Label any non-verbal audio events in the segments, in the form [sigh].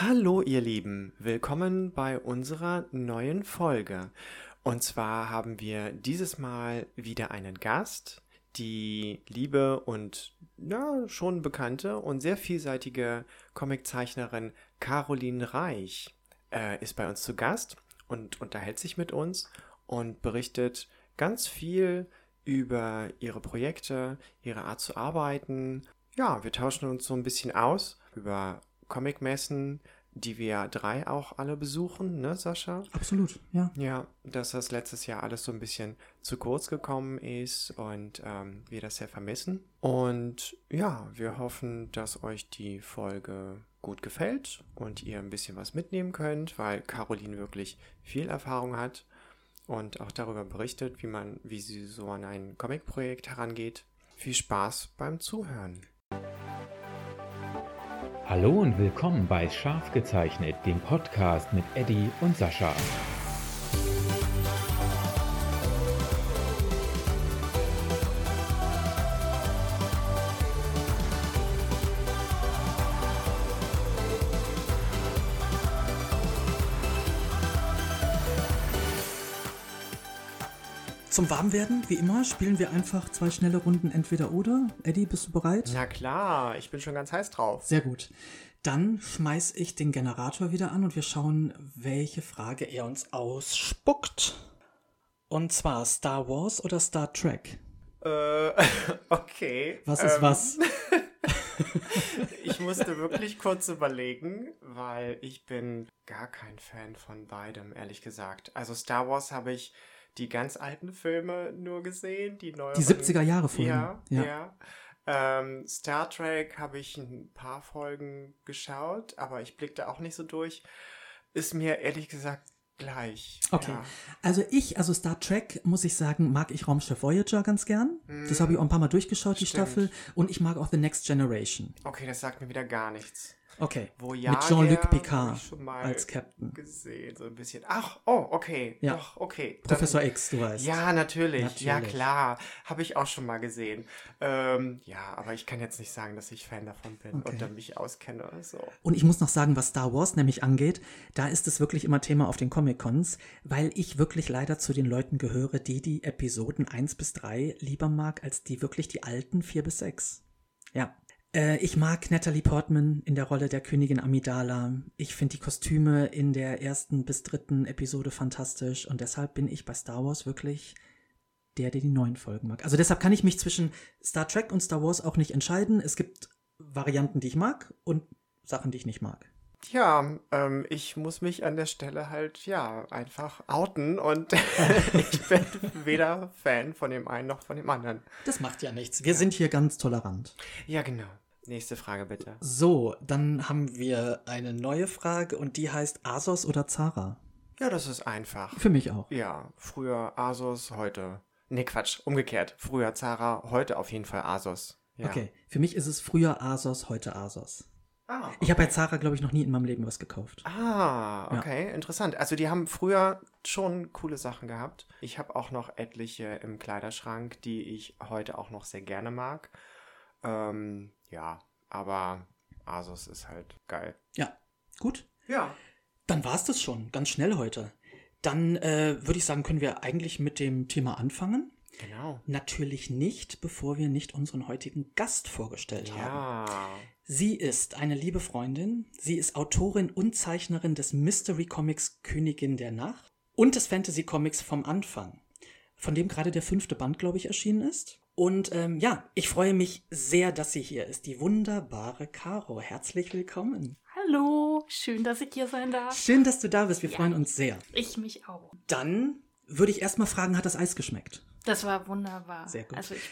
Hallo ihr Lieben, willkommen bei unserer neuen Folge. Und zwar haben wir dieses Mal wieder einen Gast, die liebe und ja, schon bekannte und sehr vielseitige Comiczeichnerin Caroline Reich äh, ist bei uns zu Gast und unterhält sich mit uns und berichtet ganz viel über ihre Projekte, ihre Art zu arbeiten. Ja, wir tauschen uns so ein bisschen aus über Comicmessen, die wir drei auch alle besuchen, ne, Sascha? Absolut, ja. Ja, dass das letztes Jahr alles so ein bisschen zu kurz gekommen ist und ähm, wir das sehr vermissen. Und ja, wir hoffen, dass euch die Folge gut gefällt und ihr ein bisschen was mitnehmen könnt, weil Caroline wirklich viel Erfahrung hat und auch darüber berichtet, wie man, wie sie so an ein Comic-Projekt herangeht. Viel Spaß beim Zuhören. Hallo und willkommen bei Scharf gezeichnet, dem Podcast mit Eddie und Sascha. Zum Warmwerden, wie immer, spielen wir einfach zwei schnelle Runden entweder oder. Eddie, bist du bereit? Na klar, ich bin schon ganz heiß drauf. Sehr gut. Dann schmeiß ich den Generator wieder an und wir schauen, welche Frage er uns ausspuckt. Und zwar Star Wars oder Star Trek? Äh, [laughs] okay. Was ist ähm, was? [laughs] ich musste wirklich kurz überlegen, weil ich bin gar kein Fan von beidem, ehrlich gesagt. Also Star Wars habe ich die ganz alten Filme nur gesehen, die neueren. Die 70er Jahre Filme. Ja, Ja. ja. Ähm, Star Trek habe ich ein paar Folgen geschaut, aber ich blickte auch nicht so durch. Ist mir ehrlich gesagt gleich. Okay. Ja. Also ich, also Star Trek, muss ich sagen, mag ich Raumschiff Voyager ganz gern. Das habe ich auch ein paar Mal durchgeschaut, die Stimmt. Staffel. Und ich mag auch The Next Generation. Okay, das sagt mir wieder gar nichts. Okay. Voyager Mit Jean-Luc Picard ich schon mal als Captain. gesehen, so ein bisschen. Ach, oh, okay. Ja. Doch, okay. Professor Dann- X, du weißt. Ja, natürlich. Ja, Natürlich. klar. Habe ich auch schon mal gesehen. Ähm, ja, aber ich kann jetzt nicht sagen, dass ich Fan davon bin Okay. und mich auskenne. So. Und ich muss noch sagen, was Star Wars nämlich angeht, da ist es wirklich immer Thema auf den Comic-Cons, weil ich wirklich leider zu den Leuten gehöre, die die Episoden 1 bis 3 lieber mag, als die wirklich die alten 4 bis 6. Ja. Äh, ich mag Natalie Portman in der Rolle der Königin Amidala. Ich finde die Kostüme in der ersten bis dritten Episode fantastisch und deshalb bin ich bei Star Wars wirklich der, der die neuen Folgen mag. Also deshalb kann ich mich zwischen Star Trek und Star Wars auch nicht entscheiden. Es gibt Varianten, die ich mag und Sachen, die ich nicht mag. Ja, ähm, ich muss mich an der Stelle halt, ja, einfach outen und [laughs] ich bin weder Fan von dem einen noch von dem anderen. Das macht ja nichts. Wir sind hier ganz tolerant. Ja, genau. Nächste Frage bitte. So, dann haben wir eine neue Frage und die heißt Asos oder Zara? Ja, das ist einfach. Für mich auch. Ja, früher Asos, heute. Nee, Quatsch, umgekehrt. Früher Zara, heute auf jeden Fall Asos. Ja. Okay, für mich ist es früher Asos, heute Asos. Ah, Ich habe bei Zara, glaube ich, noch nie in meinem Leben was gekauft. Ah, okay, interessant. Also die haben früher schon coole Sachen gehabt. Ich habe auch noch etliche im Kleiderschrank, die ich heute auch noch sehr gerne mag. Ähm, ja, aber Asus ist halt geil. Ja, gut. Ja. Dann war's das schon, ganz schnell heute. Dann äh, würde ich sagen, können wir eigentlich mit dem Thema anfangen. Genau. Natürlich nicht, bevor wir nicht unseren heutigen Gast vorgestellt haben. Ja. Sie ist eine liebe Freundin. Sie ist Autorin und Zeichnerin des Mystery Comics Königin der Nacht und des Fantasy Comics vom Anfang, von dem gerade der fünfte Band, glaube ich, erschienen ist. Und ähm, ja, ich freue mich sehr, dass sie hier ist. Die wunderbare Caro. Herzlich willkommen. Hallo, schön, dass ich hier sein darf. Schön, dass du da bist. Wir freuen uns sehr. Ich mich auch. Dann würde ich erstmal fragen, hat das Eis geschmeckt? Das war wunderbar. Sehr gut. Also ich,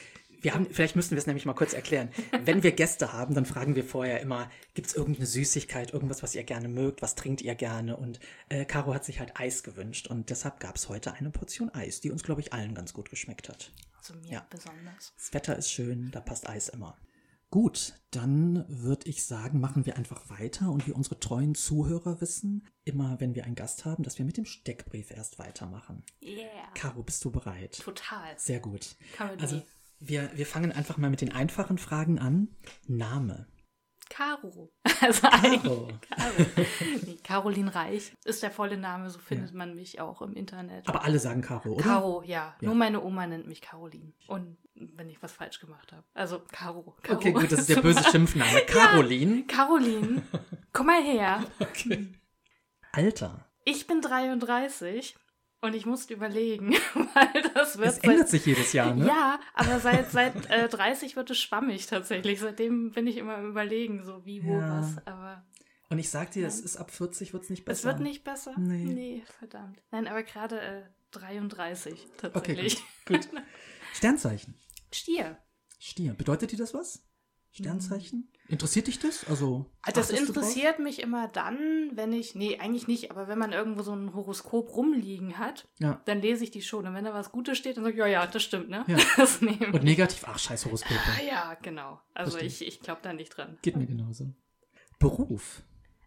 Wir haben, vielleicht müssen wir es nämlich mal kurz erklären. Wenn wir Gäste haben, dann fragen wir vorher immer, gibt es irgendeine Süßigkeit, irgendwas, was ihr gerne mögt, was trinkt ihr gerne? Und äh, Caro hat sich halt Eis gewünscht und deshalb gab es heute eine Portion Eis, die uns, glaube ich, allen ganz gut geschmeckt hat. also mir Ja. besonders. Das Wetter ist schön, da passt Eis immer. Gut, dann würde ich sagen, machen wir einfach weiter und wie unsere treuen Zuhörer wissen, immer wenn wir einen Gast haben, dass wir mit dem Steckbrief erst weitermachen. Yeah. Caro, bist du bereit? Total. Sehr gut. Comedy. Also wir, wir fangen einfach mal mit den einfachen Fragen an. Name. Caro. [laughs] Also eigentlich Caro. Caro. Nee, Caroline Reich ist der volle Name, so findet man mich auch im Internet. Aber alle sagen Caro, oder? Caro, ja. Ja. Nur meine Oma nennt mich Caroline. Und wenn ich was falsch gemacht habe. Also Caro. Caro. Okay, gut, das ist der [laughs] böse Schimpfname. Caroline. Caroline, [laughs] komm mal her. Okay. Alter. Ich bin 33 und ich musste überlegen, [laughs] weil das wird Es ändert sich jedes Jahr, ne? Ja, aber seit, seit äh, 30 wird es schwammig tatsächlich. Seitdem bin ich immer im Überlegen, so wie, wo, Ja. was. Aber Und ich sag dir, es ist ab 40 wird's nicht besser. es wird nicht besser. Nee. verdammt. Nein, aber gerade äh, 33 Okay, tatsächlich. gut. gut. [laughs] Sternzeichen. Stier. Stier. Bedeutet dir das was? Sternzeichen? Interessiert dich das? Also. Ah, Das interessiert mich immer dann, wenn ich, nee, eigentlich nicht, aber wenn man irgendwo so ein Horoskop rumliegen hat, Ja. dann lese ich die schon. Und wenn da was Gutes steht, dann sage ich, ja, ja, das stimmt, ne? Ja. [laughs] Das. Und negativ, ach, scheiß Horoskope. Ah, ja, genau. Also Verstehe. ich, ich glaube da nicht dran. Geht mir genauso. Beruf.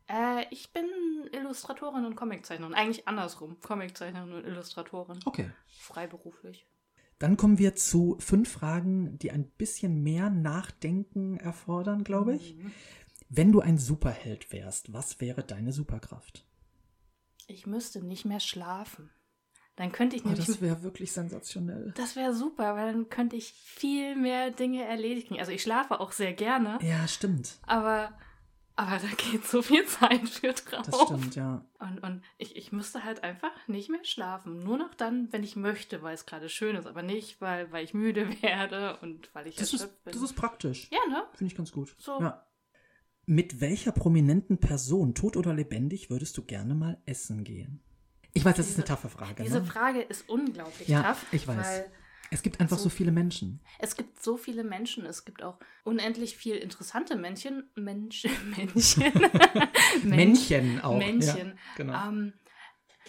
Äh, ich bin Illustratorin und Comiczeichnerin. Eigentlich andersrum. Comiczeichnerin und Illustratorin. Okay. Freiberuflich. Dann kommen wir zu fünf Fragen, die ein bisschen mehr Nachdenken erfordern, glaube ich. Mhm. Wenn du ein Superheld wärst, was wäre deine Superkraft? Ich müsste nicht mehr schlafen. Dann könnte ich Oh, nämlich. das wäre wirklich sensationell. das wäre super, weil dann könnte ich viel mehr Dinge erledigen. Also ich schlafe auch sehr gerne, Ja, stimmt. aber, aber da geht so viel Zeit für drauf. Das stimmt, ja. Und, und ich, ich müsste halt einfach nicht mehr schlafen. Nur noch dann, wenn ich möchte, weil es gerade schön ist, aber nicht, weil, weil ich müde [laughs] werde und weil ich Das ist, bin. das ist praktisch. ja, ne? Finde ich ganz gut. So. Ja. Mit welcher prominenten Person, tot oder lebendig, würdest du gerne mal essen gehen? Ich weiß, das ist eine Diese- taffe Frage. Diese ne? Frage ist unglaublich Ja, tough. ich weiß. Weil Es gibt einfach so- so viele Menschen. es gibt so viele Menschen. Es gibt auch unendlich viel interessante Männchen. Mensch, [laughs] Männchen. Mensch- [laughs] Männchen auch. Männchen. Ja, genau. Ähm,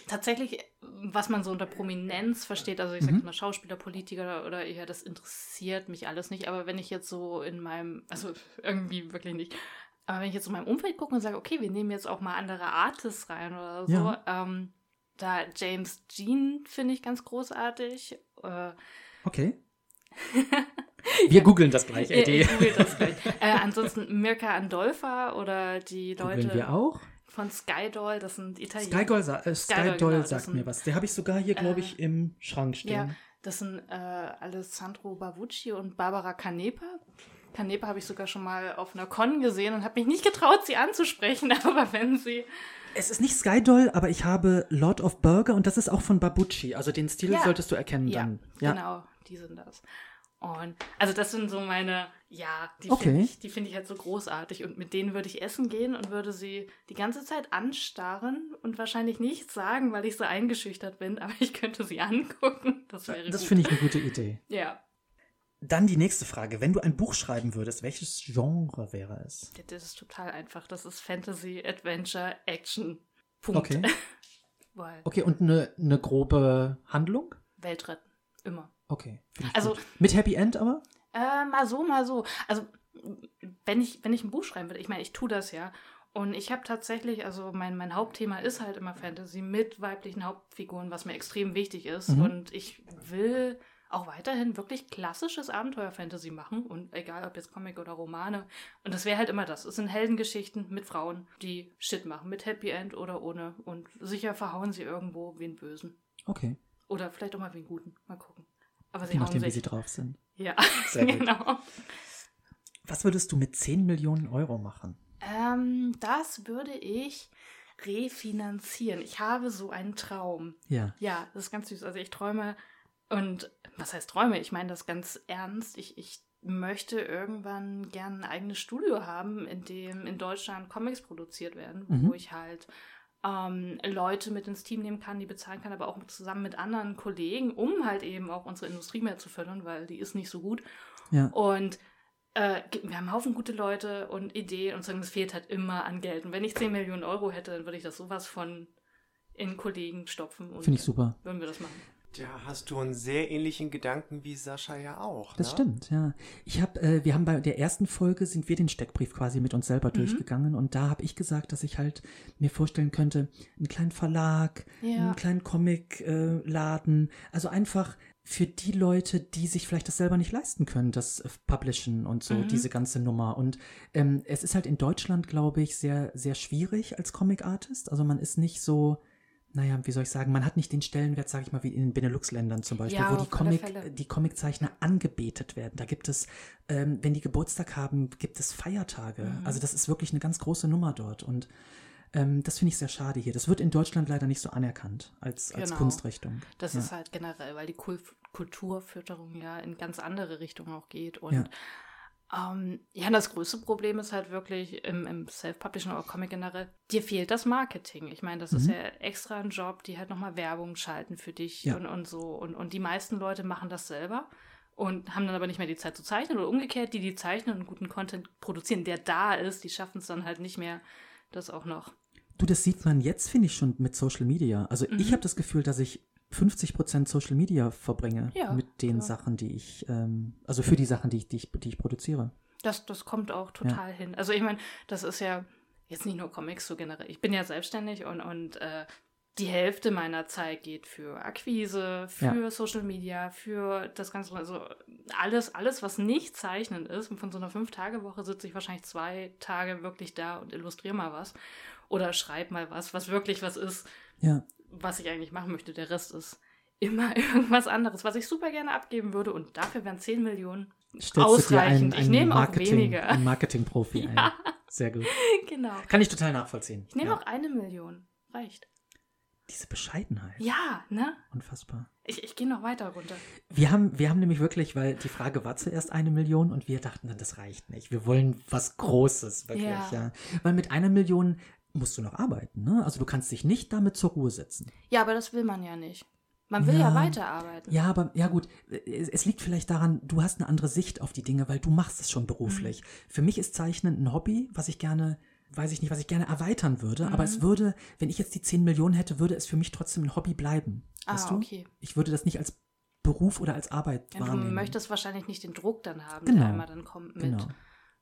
tatsächlich, was man so unter Prominenz versteht, also ich sage Mhm. mal Schauspieler, Politiker oder eher, das interessiert mich alles nicht. Aber wenn ich jetzt so in meinem, also irgendwie wirklich nicht. Aber wenn ich jetzt in meinem Umfeld gucke und sage, okay, wir nehmen jetzt auch mal andere Artists rein oder so, Ja. ähm, da James Jean finde ich ganz großartig. Äh, Okay. [laughs] Wir googeln das gleich, ich, Eddie. ich google das gleich. [laughs] äh, ansonsten Mirka Andolfa oder die Googeln Leute wir auch. von Skydoll, das sind Italiener. Skydoll, äh, Skydoll, genau, sagt sind- mir was. Der habe ich sogar hier, glaube Äh, ich, im Schrank stehen. Ja, das sind äh, Alessandro Bavucci und Barbara Canepa. Canepa habe ich sogar schon mal auf einer Con gesehen und habe mich nicht getraut, sie anzusprechen, [laughs] aber wenn sie. Es ist nicht Skydoll, aber ich habe Lord of Burger und das ist auch von Babucci. Also den Stil Ja. solltest du erkennen Ja, dann. Ja, genau, die sind das. Und also das sind so meine, ja, die Okay. finde ich, die finde ich halt so großartig und mit denen würde ich essen gehen und würde sie die ganze Zeit anstarren und wahrscheinlich nichts sagen, weil ich so eingeschüchtert bin, aber ich könnte sie angucken. Das wäre das finde ich eine gute Idee. Ja, Dann die nächste Frage. Wenn du ein Buch schreiben würdest, welches Genre wäre es? das ist total einfach. Das ist Fantasy, Adventure, Action. Punkt. Okay. [laughs] Okay, und eine, eine grobe Handlung? Welt retten. Immer. Okay. Also- gut. Mit Happy End aber? Äh, mal so, mal so. Also, wenn ich, wenn ich ein Buch schreiben würde, ich meine, ich tue das ja. Und ich habe tatsächlich, also mein, mein Hauptthema ist halt immer Fantasy mit weiblichen Hauptfiguren, was mir extrem wichtig ist. Mhm. Und ich will auch weiterhin wirklich klassisches Abenteuer-Fantasy machen. Und egal, ob jetzt Comic oder Romane. Und das wäre halt immer das. Es sind Heldengeschichten mit Frauen, die Shit machen. Mit Happy End oder ohne. Und sicher verhauen sie irgendwo wen Bösen. Okay. Oder vielleicht auch mal wen Guten. Mal gucken. Aber sie Je nachdem, wie sich. sie drauf sind. ja, [laughs] Sehr genau. Was würdest du mit 10 Millionen Euro machen? Ähm, das würde ich refinanzieren. Ich habe so einen Traum. Ja. Ja, das ist ganz süß. Also ich träume und was heißt Träume? Ich meine das ganz ernst. Ich, ich möchte irgendwann gern ein eigenes Studio haben, in dem in Deutschland Comics produziert werden, Mhm. wo ich halt ähm, Leute mit ins Team nehmen kann, die bezahlen kann, aber auch zusammen mit anderen Kollegen, um halt eben auch unsere Industrie mehr zu fördern, weil die ist nicht so gut. Ja. Und äh, wir haben einen Haufen gute Leute und Ideen und sagen, es fehlt halt immer an Geld. Und wenn ich 10 Millionen Euro hätte, dann würde ich das sowas von in Kollegen stopfen Finde ich super. würden wir das machen. Da hast du einen sehr ähnlichen Gedanken wie Sascha ja auch. Das ne? stimmt, ja. Ich habe, äh, wir haben bei der ersten Folge sind wir den Steckbrief quasi mit uns selber Mhm. durchgegangen und da habe ich gesagt, dass ich halt mir vorstellen könnte, einen kleinen Verlag, Ja. einen kleinen Comicladen, äh, also einfach für die Leute, die sich vielleicht das selber nicht leisten können, das Publishen und so, Mhm. diese ganze Nummer. Und ähm, es ist halt in Deutschland, glaube ich, sehr, sehr schwierig als Comic-Artist. Also man ist nicht so, naja, wie soll ich sagen, man hat nicht den Stellenwert, sage ich mal, wie in den Benelux-Ländern zum Beispiel, Ja, wo die, Comic, die Comiczeichner angebetet werden. Da gibt es, ähm, wenn die Geburtstag haben, gibt es Feiertage. Mhm. Also das ist wirklich eine ganz große Nummer dort. Und ähm, das finde ich sehr schade hier. Das wird in Deutschland leider nicht so anerkannt als, als Genau. Kunstrichtung. Das Ja. ist halt generell, weil die Kul Kulturfütterung ja in ganz andere Richtungen auch geht. Und Ja. Ähm, ja, das größte Problem ist halt wirklich im, im Self-Publishing oder Comic generell, dir fehlt das Marketing. Ich meine, das ist Mhm. ja extra ein Job, die halt nochmal Werbung schalten für dich Ja. und, und so. Und, und die meisten Leute machen das selber und haben dann aber nicht mehr die Zeit zu zeichnen oder umgekehrt, die, die zeichnen und guten Content produzieren, der da ist, die schaffen es dann halt nicht mehr, das auch noch. Du, das sieht man jetzt, finde ich, schon mit Social Media. Also ich Mhm. habe das Gefühl, dass ich 50% Social Media verbringe Ja, mit den ja. Sachen, die ich, ähm, also für die Sachen, die ich, die ich, die ich produziere. Das, das kommt auch total hin. Also ich meine, das ist ja jetzt nicht nur Comics so generell. Ich bin ja selbstständig und, und äh, die Hälfte meiner Zeit geht für Akquise, für Social Media, für das Ganze, also alles, alles, was nicht zeichnen ist. Und von so einer Fünf-Tage-Woche sitze ich wahrscheinlich zwei Tage wirklich da und illustriere mal was. Oder schreibe mal was, was wirklich was ist, Ja, was ich eigentlich machen möchte. Der Rest ist immer [laughs] irgendwas anderes, was ich super gerne abgeben würde. Und dafür wären 10 Millionen stellst Ausreichend. einen, Ich einen nehme auch weniger. einen Marketing-Profi [laughs] ein. Ja. Sehr gut. [laughs] genau. Kann ich total nachvollziehen. Ich nehme ja. auch eine Million. Reicht. Diese Bescheidenheit. Ja, ne? Unfassbar. Ich, ich gehe noch weiter runter. Wir haben, wir haben nämlich wirklich, weil die Frage war zuerst eine Million und wir dachten dann, das reicht nicht. Wir wollen was Großes, wirklich, ja. Ja. Weil mit einer Million musst du noch arbeiten, ne? Also du kannst dich nicht damit zur Ruhe setzen. Ja, aber das will man ja nicht. Man will ja, Ja. weiterarbeiten. Ja, aber ja gut, es, liegt vielleicht daran, du hast eine andere Sicht auf die Dinge, weil du machst es schon beruflich. Für mich ist Zeichnen ein Hobby, was ich gerne, weiß ich nicht, was ich gerne erweitern würde, aber es würde, wenn ich jetzt die 10 Millionen hätte, würde es für mich trotzdem ein Hobby bleiben. Ah, weißt du? okay. Ich würde das nicht als Beruf oder als Arbeit Ja, du wahrnehmen. möchtest wahrscheinlich nicht den Druck dann haben, Genau. der einmal dann kommt mit. genau.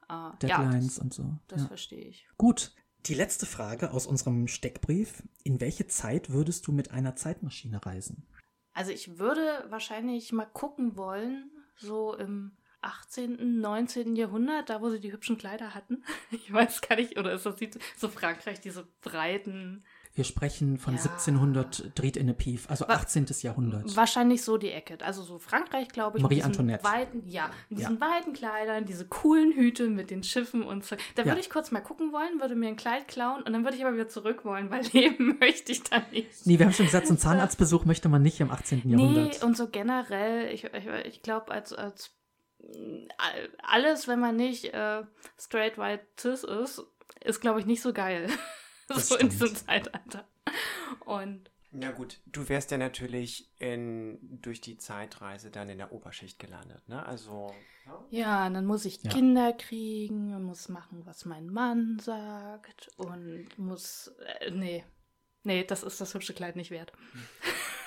äh, Deadlines ja, und so. das, das ja. verstehe ich. Gut. Die letzte Frage aus unserem Steckbrief. In welche Zeit würdest du mit einer Zeitmaschine reisen? Also ich würde wahrscheinlich mal gucken wollen, so im 18., 19. Jahrhundert, da wo sie die hübschen Kleider hatten. [laughs] Ich weiß gar nicht, oder ist das so Frankreich, diese breiten, Wir sprechen von Ja. 1700 Dreht in a Pief, also Wa- 18. Jahrhundert. Wahrscheinlich so die Ecke. Also so Frankreich, glaube ich. Marie Antoinette. Weiten, ja, Ja. diesen weiten Kleidern, diese coolen Hüte mit den Schiffen und so. Da Ja. würde ich kurz mal gucken wollen, würde mir ein Kleid klauen und dann würde ich aber wieder zurück wollen, weil [laughs] leben möchte ich dann nicht. Nee, wir haben schon gesagt, so einen [laughs] Zahnarztbesuch möchte man nicht im 18. Nee, Jahrhundert. und so generell, ich, ich, ich glaube, als, als alles, wenn man nicht äh, straight white cis ist, ist, glaube ich, nicht so geil. [laughs] Das so in stimmt. diesem Zeitalter. Und Na gut, du wärst ja natürlich in, durch die Zeitreise dann in der Oberschicht gelandet, ne? Also. Ja. Ja, und dann muss ich Ja. Kinder kriegen und muss machen, was mein Mann sagt und muss. Äh, nee. Nee, das ist das hübsche Kleid nicht wert.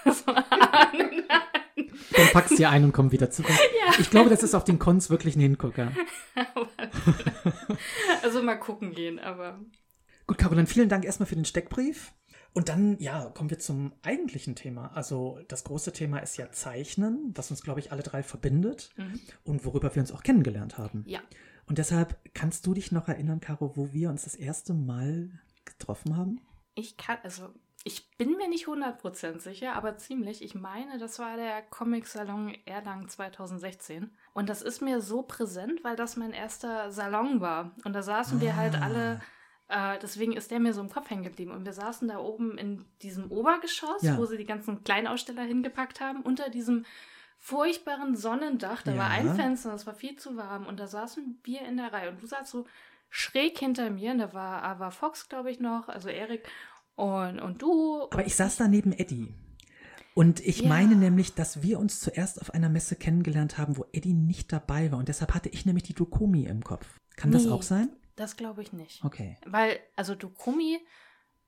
so, nein. Dann packst dir ein und komm wieder zurück. [laughs] Ich glaube, das ist auf den Cons wirklich ein Hingucker. [laughs] also mal gucken gehen, aber. Gut, Caro, dann vielen Dank erstmal für den Steckbrief. Und dann, ja, kommen wir zum eigentlichen Thema. Also das große Thema ist ja Zeichnen, was uns, glaube ich, alle drei verbindet Mhm. und worüber wir uns auch kennengelernt haben. Ja. Und deshalb kannst du dich noch erinnern, Caro, wo wir uns das erste Mal getroffen haben? Ich kann, also, ich bin mir nicht 100% sicher, aber ziemlich. Ich meine, das war der Comic-Salon Erlangen 2016. Und das ist mir so präsent, weil das mein erster Salon war. Und da saßen wir halt Ah. alle, äh, deswegen ist der mir so im Kopf hängen geblieben. Und wir saßen da oben in diesem Obergeschoss, Ja. wo sie die ganzen Kleinaussteller hingepackt haben, unter diesem furchtbaren Sonnendach. Da war Ja. ein Fenster, es war viel zu warm. Und da saßen wir in der Reihe. Und du saßt so schräg hinter mir. Und da war Ava Fox, glaube ich, noch, also Erik. Und, und du. Aber ich saß da neben Eddie. Und ich Ja. meine nämlich, dass wir uns zuerst auf einer Messe kennengelernt haben, wo Eddie nicht dabei war. Und deshalb hatte ich nämlich die Dokumi im Kopf. Kann das Nee. auch sein? Das glaube ich nicht. Okay. Weil, also du Krummi,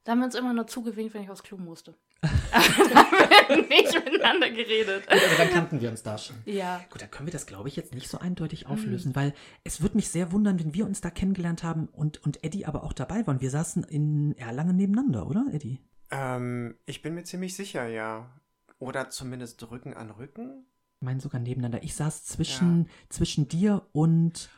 da haben wir uns immer nur zugewinkt, wenn ich aufs Klo musste. [laughs] [laughs] da haben wir nicht miteinander geredet. Gut, also dann kannten wir uns da schon. Ja. Gut, dann können wir das, glaube ich, jetzt nicht so eindeutig Mhm. auflösen, weil es würde mich sehr wundern, wenn wir uns da kennengelernt haben und, und Eddie aber auch dabei waren. Wir saßen in Erlangen nebeneinander, oder, Eddie? Ähm, ich bin mir ziemlich sicher, ja. Oder zumindest Rücken an Rücken. Ich meine sogar nebeneinander. Ich saß zwischen, zwischen dir und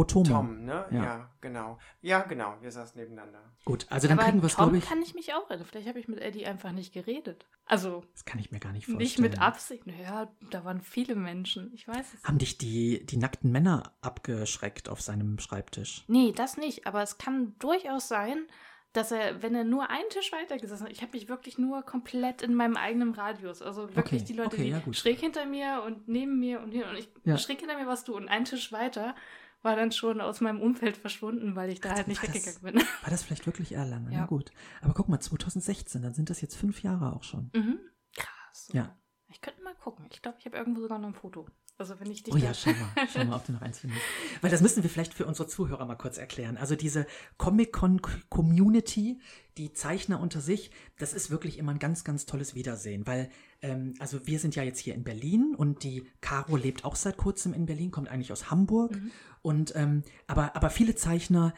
Otoma. Tom, ne? Ja. Ja. genau. Ja, genau. Wir saßen nebeneinander. Gut, also dann Aber kriegen wir es, Tom glaube ich. kann ich mich auch erinnern. Vielleicht habe ich mit Eddie einfach nicht geredet. Also Das kann ich mir gar nicht vorstellen. nicht mit Absicht. Naja, da waren viele Menschen. Ich weiß es. Haben dich die, die nackten Männer abgeschreckt auf seinem Schreibtisch? Nee, das nicht. Aber es kann durchaus sein, dass er, wenn er nur einen Tisch weiter gesessen hat, ich habe mich wirklich nur komplett in meinem eigenen Radius. Also wirklich Okay, die Leute, okay, die ja, schräg hinter mir und neben mir und hier und ich Ja. schräg hinter mir warst du und ein Tisch weiter war dann schon aus meinem Umfeld verschwunden, weil ich da halt nicht weggegangen bin. [laughs] War das vielleicht wirklich Erlangen? Na Ja. gut. Aber guck mal, 2016, dann sind das jetzt fünf Jahre auch schon. Mhm. Krass. Ja. Ich könnte mal gucken. Ich glaube, ich habe irgendwo sogar noch ein Foto. Also wenn ich dich Oh ja, schau mal, [laughs] schau mal, ob du noch eins findest. Weil das müssen wir vielleicht für unsere Zuhörer mal kurz erklären. Also diese Comic-Con-Community, die Zeichner unter sich, das ist wirklich immer ein ganz, ganz tolles Wiedersehen. Weil, ähm, also wir sind ja jetzt hier in Berlin und die Caro lebt auch seit kurzem in Berlin, kommt eigentlich aus Hamburg. Und ähm, aber, aber viele Zeichner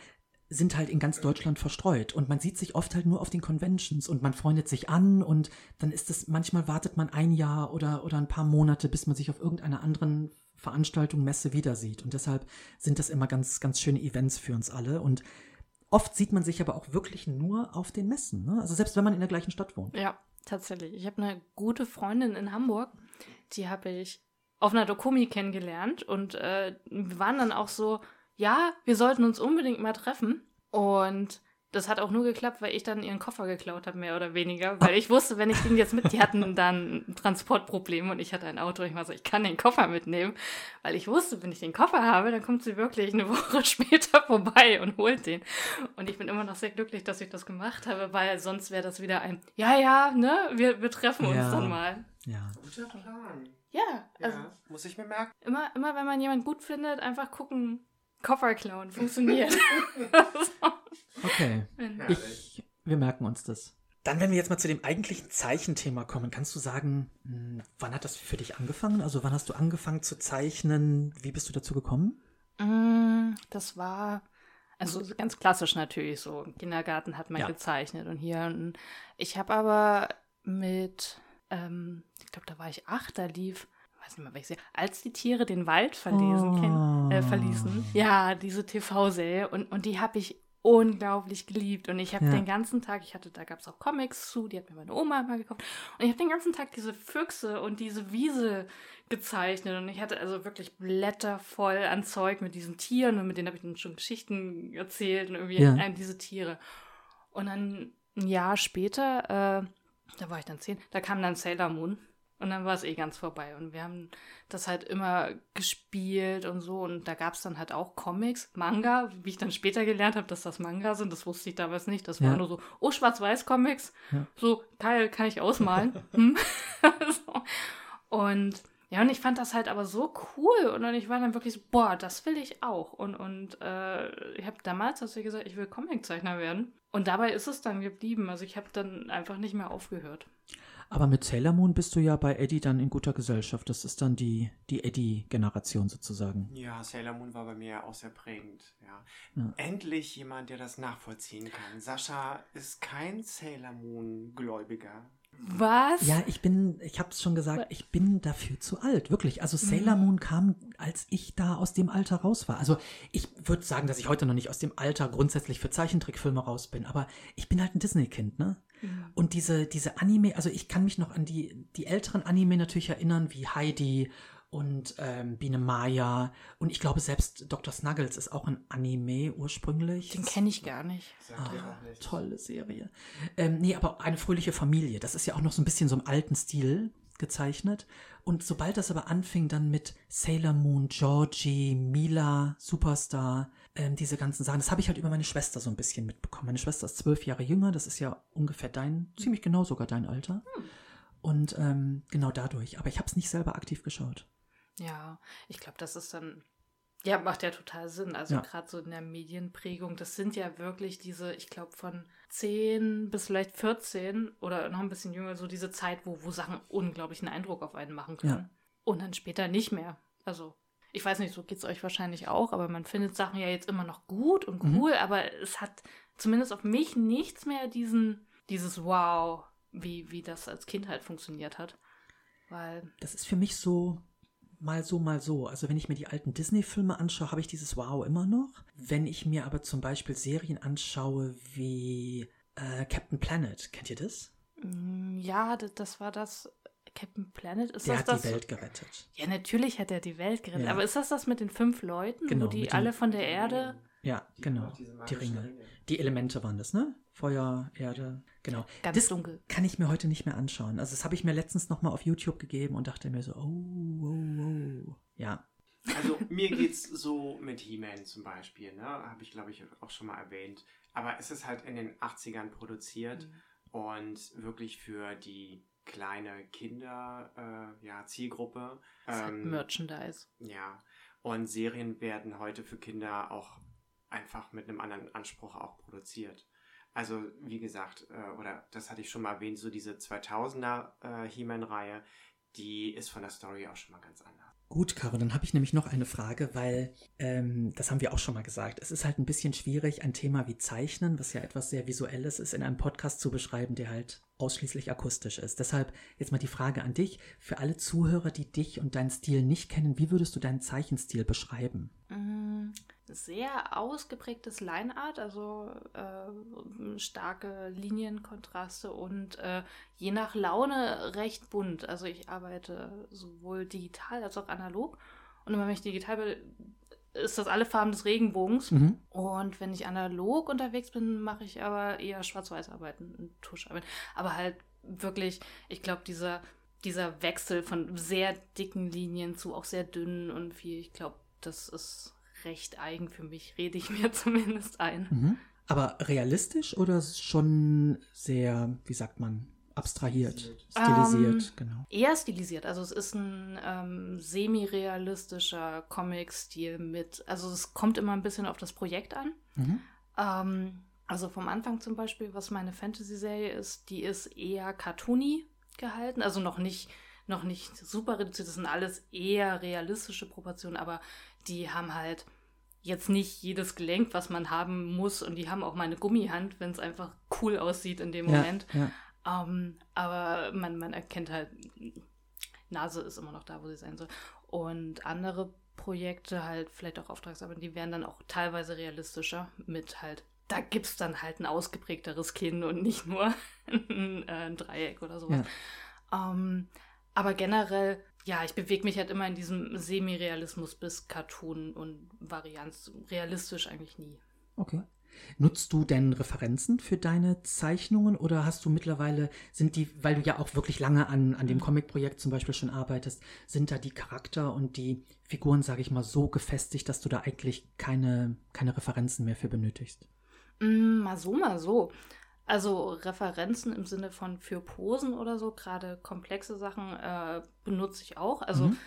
sind halt in ganz Deutschland verstreut und man sieht sich oft halt nur auf den Conventions und man freundet sich an und dann ist es, manchmal wartet man ein Jahr oder, oder ein paar Monate, bis man sich auf irgendeiner anderen Veranstaltung, Messe wieder sieht und deshalb sind das immer ganz, ganz schöne Events für uns alle und oft sieht man sich aber auch wirklich nur auf den Messen, ne? also selbst wenn man in der gleichen Stadt wohnt. Ja, tatsächlich. Ich habe eine gute Freundin in Hamburg, die habe ich auf einer Dokumi kennengelernt und äh, wir waren dann auch so, ja, wir sollten uns unbedingt mal treffen. Und das hat auch nur geklappt, weil ich dann ihren Koffer geklaut habe, mehr oder weniger. Weil ich wusste, wenn ich den jetzt mit, die hatten [laughs] dann ein Transportproblem und ich hatte ein Auto. Ich war so, ich kann den Koffer mitnehmen. Weil ich wusste, wenn ich den Koffer habe, dann kommt sie wirklich eine [laughs] Woche später vorbei und holt den. Und ich bin immer noch sehr glücklich, dass ich das gemacht habe, weil sonst wäre das wieder ein, ja, ja, ne, wir, wir treffen uns Ja. dann mal. Ja. Guter Plan. Ja, also Ja, muss ich mir merken. immer, immer wenn man jemanden gut findet, einfach gucken, Koffer klauen, funktioniert. [laughs] Okay. Ich, wir merken uns das. Dann, wenn wir jetzt mal zu dem eigentlichen Zeichenthema kommen, kannst du sagen, hm, wann hat das für dich angefangen? Also wann hast du angefangen zu zeichnen? Wie bist du dazu gekommen? Mm, Das war, also so ganz klassisch natürlich so. Im Kindergarten hat man Ja. gezeichnet und hier. Ich habe aber mit, ähm, ich glaube, da war ich acht, da lief, als die Tiere den Wald verlesen, kenn, äh, verließen. Ja, diese TV-Serie. Und, und die habe ich unglaublich geliebt. Und ich habe Ja. den ganzen Tag, ich hatte, da gab es auch Comics zu, die hat mir meine Oma mal gekauft. Und ich habe den ganzen Tag diese Füchse und diese Wiese gezeichnet. Und ich hatte also wirklich Blätter voll an Zeug mit diesen Tieren und mit denen habe ich dann schon Geschichten erzählt und irgendwie Ja. diese Tiere. Und dann ein Jahr später, äh, da war ich dann zehn, da kam dann Sailor Moon. Und dann war es eh ganz vorbei. Und wir haben das halt immer gespielt und so. Und da gab es dann halt auch Comics, Manga, wie ich dann später gelernt habe, dass das Manga sind. Das wusste ich damals nicht. Das Ja. war nur so, oh, Schwarz-Weiß-Comics. Ja. So, geil, kann ich ausmalen. [laughs] hm? [laughs] so. Und ja, und ich fand das halt aber so cool. Und dann ich war dann wirklich so, boah, das will ich auch. Und, und äh, ich habe damals, du gesagt, ich will Comiczeichner werden. Und dabei ist es dann geblieben. Also ich habe dann einfach nicht mehr aufgehört. Aber mit Sailor Moon bist du ja bei Eddie dann in guter Gesellschaft. Das ist dann die, die Eddie-Generation sozusagen. Ja, Sailor Moon war bei mir ja auch sehr prägend. Ja. Ja. Endlich jemand, der das nachvollziehen kann. Sascha ist kein Sailor Moon-Gläubiger. Was? Ja, ich bin, ich habe es schon gesagt, ich bin dafür zu alt, wirklich. Also Sailor Moon kam, als ich da aus dem Alter raus war. Also ich würde sagen, dass ich heute noch nicht aus dem Alter grundsätzlich für Zeichentrickfilme raus bin, aber ich bin halt ein Disney-Kind, ne? Und diese, diese Anime, also ich kann mich noch an die, die älteren Anime natürlich erinnern, wie Heidi und ähm, Biene Maya. Und ich glaube, selbst Dr. Snuggles ist auch ein Anime ursprünglich. Den kenne ich gar nicht. Ah, nicht. tolle Serie. Ähm, nee, aber eine fröhliche Familie. Das ist ja auch noch so ein bisschen so im alten Stil gezeichnet. Und sobald das aber anfing, dann mit Sailor Moon, Georgie, Mila, Superstar, ähm, diese ganzen Sachen, das habe ich halt über meine Schwester so ein bisschen mitbekommen. Meine Schwester ist zwölf Jahre jünger, das ist ja ungefähr dein, ziemlich genau sogar dein Alter. Und ähm, genau dadurch. Aber ich habe es nicht selber aktiv geschaut. Ja, ich glaube, das ist dann. Ja, macht ja total Sinn. Also Ja. gerade so in der Medienprägung, das sind ja wirklich diese, ich glaube, von 10 bis vielleicht 14 oder noch ein bisschen jünger, so diese Zeit, wo, wo Sachen unglaublichen Eindruck auf einen machen können. Ja. Und dann später nicht mehr. Also, ich weiß nicht, so geht es euch wahrscheinlich auch, aber man findet Sachen ja jetzt immer noch gut und Mhm. cool, aber es hat zumindest auf mich nichts mehr diesen, dieses Wow, wie, wie das als Kind halt funktioniert hat. Weil, Das ist für mich so, mal so, mal so. Also wenn ich mir die alten Disney-Filme anschaue, habe ich dieses Wow immer noch. Wenn ich mir aber zum Beispiel Serien anschaue wie äh, Captain Planet, kennt ihr das? Mm, Ja, das war das Captain Planet. Ist Der das hat das? die Welt gerettet. Ja, natürlich hat er die Welt gerettet. Ja. Aber ist das das mit den fünf Leuten, Genau, wo die den- alle von der Erde? Ja, genau. Auch diese Die magischen Ringe. Die Elemente waren das, ne? Feuer, Erde, genau. Ganz das dunkel. kann ich mir heute nicht mehr anschauen. Also das habe ich mir letztens nochmal auf YouTube gegeben und dachte mir so, oh, oh, oh. Ja, Also mir geht's so mit He-Man zum Beispiel, ne? Habe ich, glaube ich, auch schon mal erwähnt. Aber es ist halt in den 80ern produziert und wirklich für die kleine Kinder, äh, ja, Zielgruppe. Das halt Ähm, Merchandise. Ja. Und Serien werden heute für Kinder auch einfach mit einem anderen Anspruch auch produziert. Also, wie gesagt, äh, oder das hatte ich schon mal erwähnt, so diese 2000er äh, He-Man-Reihe, die ist von der Story auch schon mal ganz anders. Gut, Caro, dann habe ich nämlich noch eine Frage, weil ähm, das haben wir auch schon mal gesagt. Es ist halt ein bisschen schwierig, ein Thema wie Zeichnen, was ja etwas sehr Visuelles ist, in einem Podcast zu beschreiben, der halt ausschließlich akustisch ist. Deshalb jetzt mal die Frage an dich. Für alle Zuhörer, die dich und deinen Stil nicht kennen, wie würdest du deinen Zeichenstil beschreiben? Mm, Sehr ausgeprägtes Lineart, also äh, starke Linienkontraste und äh, je nach Laune recht bunt. Also ich arbeite sowohl digital als auch analog. Und wenn ich digital ist das alle Farben des Regenbogens. Mhm. Und wenn ich analog unterwegs bin, mache ich aber eher Schwarz-Weiß-Arbeiten und Tuscharbeiten. Aber halt wirklich, ich glaube, dieser, dieser Wechsel von sehr dicken Linien zu auch sehr dünnen und viel, ich glaube, das ist recht eigen für mich, rede ich [laughs] mir zumindest ein. Mhm. Aber realistisch oder schon sehr, wie sagt man, abstrahiert, stilisiert, Ähm, genau. Eher stilisiert, also es ist ein ähm, semi-realistischer Comic-Stil mit, also es kommt immer ein bisschen auf das Projekt an. Mhm. Ähm, also vom Anfang zum Beispiel, was meine Fantasy-Serie ist, die ist eher cartoony gehalten, also noch nicht, noch nicht super reduziert, das sind alles eher realistische Proportionen, aber die haben halt jetzt nicht jedes Gelenk, was man haben muss und die haben auch mal eine Gummihand, wenn es einfach cool aussieht in dem Moment. Ja, ja. Ähm, aber man, man erkennt halt, Nase ist immer noch da, wo sie sein soll. Und andere Projekte, halt vielleicht auch Auftragsarbeiten, die werden dann auch teilweise realistischer mit halt, da gibt es dann halt ein ausgeprägteres Kinn und nicht nur [laughs] ein, äh, ein Dreieck oder sowas. Ähm, aber generell, ja, ich bewege mich halt immer in diesem Semi-Realismus bis Cartoon und Varianz. Realistisch eigentlich nie. Okay. Nutzt du denn Referenzen für deine Zeichnungen oder hast du mittlerweile, sind die, weil du ja auch wirklich lange an, an dem Comic-Projekt zum Beispiel schon arbeitest, sind da die Charakter und die Figuren, sage ich mal, so gefestigt, dass du da eigentlich keine, keine Referenzen mehr für benötigst? Mm, mal so, mal so. Also Referenzen im Sinne von für Posen oder so, gerade komplexe Sachen äh, benutze ich auch. Also Mhm.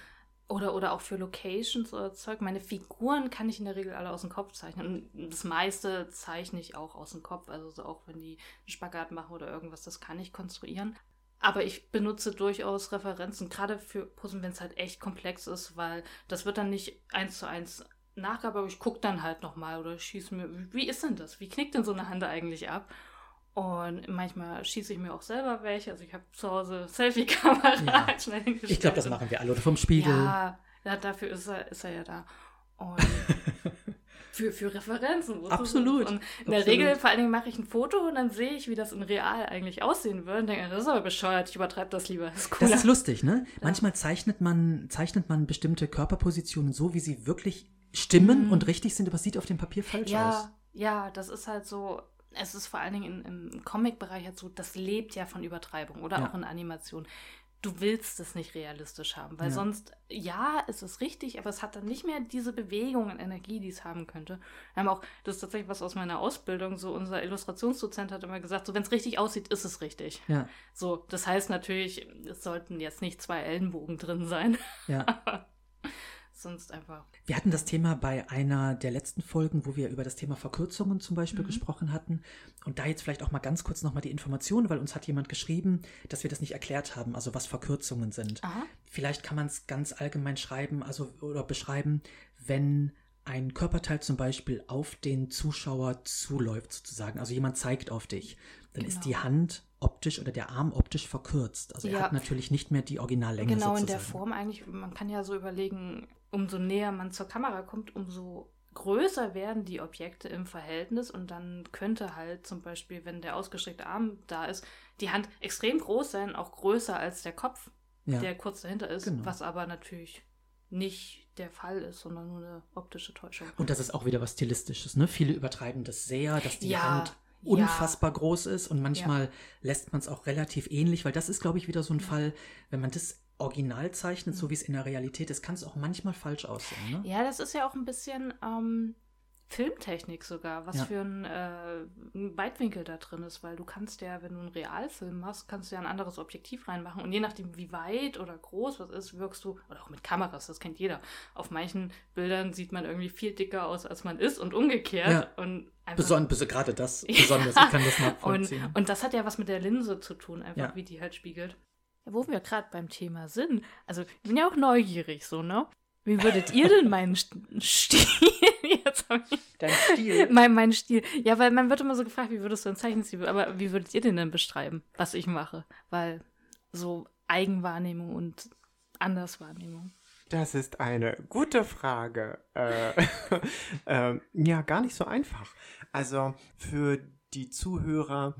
Oder, oder auch für Locations oder Zeug. Meine Figuren kann ich in der Regel alle aus dem Kopf zeichnen. Und das meiste zeichne ich auch aus dem Kopf. Also so auch wenn die einen Spagat machen oder irgendwas, das kann ich konstruieren. Aber ich benutze durchaus Referenzen, gerade für Posen, wenn es halt echt komplex ist, weil das wird dann nicht eins zu eins Nachgabe, aber ich gucke dann halt nochmal oder schieße mir, wie ist denn das? Wie knickt denn so eine Hand eigentlich ab? Und manchmal schieße ich mir auch selber welche. Also ich habe zu Hause Selfie-Kamera Ja. [laughs] schnell hingestellt. Ich glaube, das machen wir alle. Oder vom Spiegel. ja, ja, dafür ist er, ist er ja da. Und [laughs] für, für Referenzen. Absolut. Und in der absolut. Regel, vor allen Dingen, mache ich ein Foto und dann sehe ich, wie das in real eigentlich aussehen würde. Und denke, das ist aber bescheuert, ich übertreibe das lieber. Das ist Das cooler. ist lustig, ne? Manchmal zeichnet man, zeichnet man bestimmte Körperpositionen so, wie sie wirklich stimmen Mhm. und richtig sind, aber es sieht auf dem Papier falsch aus. ja, ja, das ist halt so. Es ist vor allen Dingen in, im Comic-Bereich halt so, das lebt ja von Übertreibung oder Ja. auch in Animation. Du willst es nicht realistisch haben, weil Ja. sonst, ja, es ist richtig, aber es hat dann nicht mehr diese Bewegung und Energie, die es haben könnte. Wir haben auch, das ist tatsächlich was aus meiner Ausbildung, so unser Illustrationsdozent hat immer gesagt, so wenn es richtig aussieht, ist es richtig. Ja, So, das heißt natürlich, es sollten jetzt nicht zwei Ellenbogen drin sein, ja. [laughs] sonst einfach. Wir hatten das Thema bei einer der letzten Folgen, wo wir über das Thema Verkürzungen zum Beispiel Mhm. gesprochen hatten. Und da jetzt vielleicht auch mal ganz kurz nochmal die Information, weil uns hat jemand geschrieben, dass wir das nicht erklärt haben, also was Verkürzungen sind. Aha. Vielleicht kann man es ganz allgemein schreiben, also oder beschreiben, wenn ein Körperteil zum Beispiel auf den Zuschauer zuläuft, sozusagen. Also jemand zeigt auf dich, dann ist die Genau. Hand optisch oder der Arm optisch verkürzt. Also er Ja. hat natürlich nicht mehr die Originallänge Genau in sozusagen. der Form eigentlich, man kann ja so überlegen, umso näher man zur Kamera kommt, umso größer werden die Objekte im Verhältnis und dann könnte halt zum Beispiel, wenn der ausgestreckte Arm da ist, die Hand extrem groß sein, auch größer als der Kopf, Ja. der kurz dahinter ist, Genau. was aber natürlich nicht der Fall ist, sondern nur eine optische Täuschung. Und das ist auch wieder was Stilistisches, ne? Viele übertreiben das sehr, dass die Ja, Hand ja. unfassbar groß ist und manchmal lässt man es auch relativ ähnlich, weil das ist, glaube ich, wieder so ein Fall, wenn man das original zeichnet, so wie es in der Realität ist, kann es auch manchmal falsch aussehen, ne? Ja, das ist ja auch ein bisschen ähm, Filmtechnik sogar, was Ja. für ein, äh, ein Weitwinkel da drin ist, weil du kannst ja, wenn du einen Realfilm machst, kannst du ja ein anderes Objektiv reinmachen und je nachdem, wie weit oder groß was ist, wirkst du, oder auch mit Kameras, das kennt jeder. Auf manchen Bildern sieht man irgendwie viel dicker aus, als man ist und umgekehrt. Ja. Und Besonders, gerade das, [laughs] besonders, ich kann das und, nachvollziehen. und das hat ja was mit der Linse zu tun, einfach wie die halt spiegelt. Ja, wo wir gerade beim Thema sind, also ich bin ja auch neugierig so, ne? Wie würdet ihr denn meinen St- Stil [laughs] jetzt ich, Dein Stil. mein, mein Stil. Ja, weil man wird immer so gefragt, wie würdest du ein Zeichenstil, aber wie würdet ihr den denn beschreiben, was ich mache? Weil so Eigenwahrnehmung und Anderswahrnehmung. Das ist eine gute Frage. Äh, [laughs] ähm, ja, gar nicht so einfach. Also für die Zuhörer,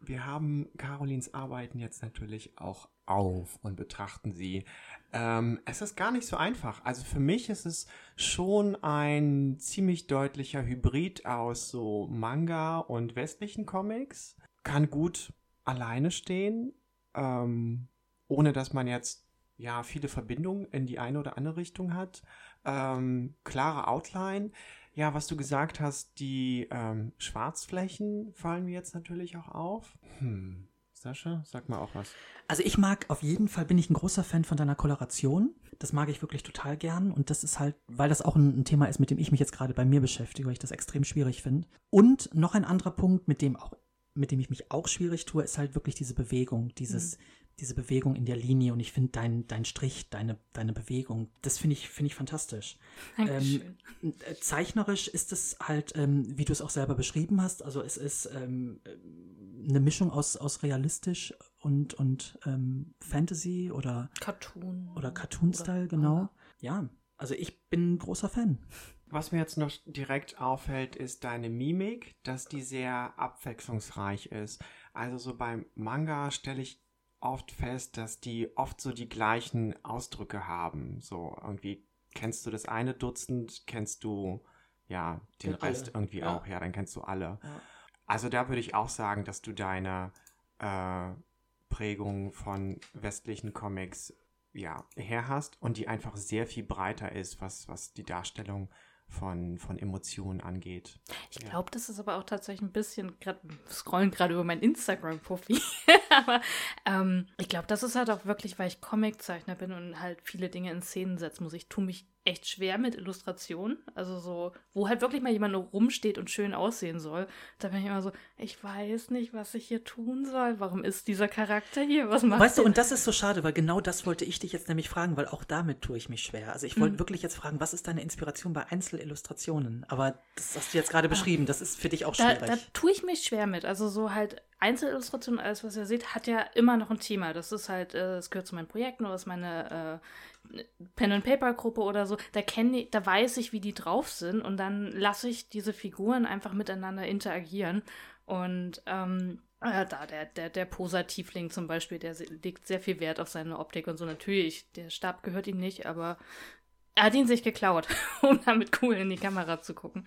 wir haben Carolins Arbeiten jetzt natürlich auch auf und betrachten sie. Ähm, es ist gar nicht so einfach. Also für mich ist es schon ein ziemlich deutlicher Hybrid aus so Manga und westlichen Comics. Kann gut alleine stehen, ähm, ohne dass man jetzt ja viele Verbindungen in die eine oder andere Richtung hat. Ähm, klare Outline. Ja, was du gesagt hast, die ähm, Schwarzflächen fallen mir jetzt natürlich auch auf. Hm. Sascha, sag mal auch was. Also ich mag auf jeden Fall, bin ich ein großer Fan von deiner Koloration. Das mag ich wirklich total gern. Und das ist halt, weil das auch ein, ein Thema ist, mit dem ich mich jetzt gerade bei mir beschäftige, weil ich das extrem schwierig finde. Und noch ein anderer Punkt, mit dem auch, mit dem ich mich auch schwierig tue, ist halt wirklich diese Bewegung, dieses, diese Bewegung in der Linie. Und ich finde dein, dein Strich, deine, deine Bewegung, das finde ich, finde ich fantastisch. Dankeschön. Ähm, äh, zeichnerisch ist es halt, ähm, wie du es auch selber beschrieben hast, also es ist ähm, äh, eine Mischung aus, aus realistisch und, und ähm, Fantasy oder, Cartoon. oder Cartoon-Style, genau. Ja, also ich bin ein großer Fan. Was mir jetzt noch direkt auffällt, ist deine Mimik, dass die sehr abwechslungsreich ist. Also so beim Manga stelle ich oft fest, dass die oft so die gleichen Ausdrücke haben. So irgendwie kennst du das eine Dutzend, kennst du ja den alle. Rest irgendwie Ja. auch. Ja, dann kennst du alle. Ja. Also da würde ich auch sagen, dass du deine äh, Prägung von westlichen Comics ja her hast und die einfach sehr viel breiter ist, was, was die Darstellung von, von Emotionen angeht. Ich Ja. glaube, das ist aber auch tatsächlich ein bisschen, gerade scrollen gerade über mein Instagram-Profil, [laughs] aber ähm, ich glaube, das ist halt auch wirklich, weil ich Comiczeichner bin und halt viele Dinge in Szenen setzen muss. Ich tue mich echt schwer mit Illustrationen, also so, wo halt wirklich mal jemand nur rumsteht und schön aussehen soll. Da bin ich immer so, ich weiß nicht, was ich hier tun soll. Warum ist dieser Charakter hier? Was macht Weißt du, und das ist so schade, weil genau das wollte ich dich jetzt nämlich fragen, weil auch damit tue ich mich schwer. Also ich wollte Mhm. wirklich jetzt fragen, was ist deine Inspiration bei Einzelillustrationen? Aber das hast du jetzt gerade beschrieben, das ist für dich auch da, schwierig. da tue ich mich schwer mit. Also so halt Einzelillustrationen, alles was ihr seht, hat ja immer noch ein Thema. Das ist halt, äh, es gehört zu meinen Projekten oder ist meine äh, Pen and Paper Gruppe oder so. Da kenne da weiß ich, wie die drauf sind und dann lasse ich diese Figuren einfach miteinander interagieren und ähm, äh, da, der, der, der Posa-Tiefling zum Beispiel, der legt sehr viel Wert auf seine Optik und so. Natürlich, der Stab gehört ihm nicht, aber er hat ihn sich geklaut, [laughs] um damit cool in die Kamera zu gucken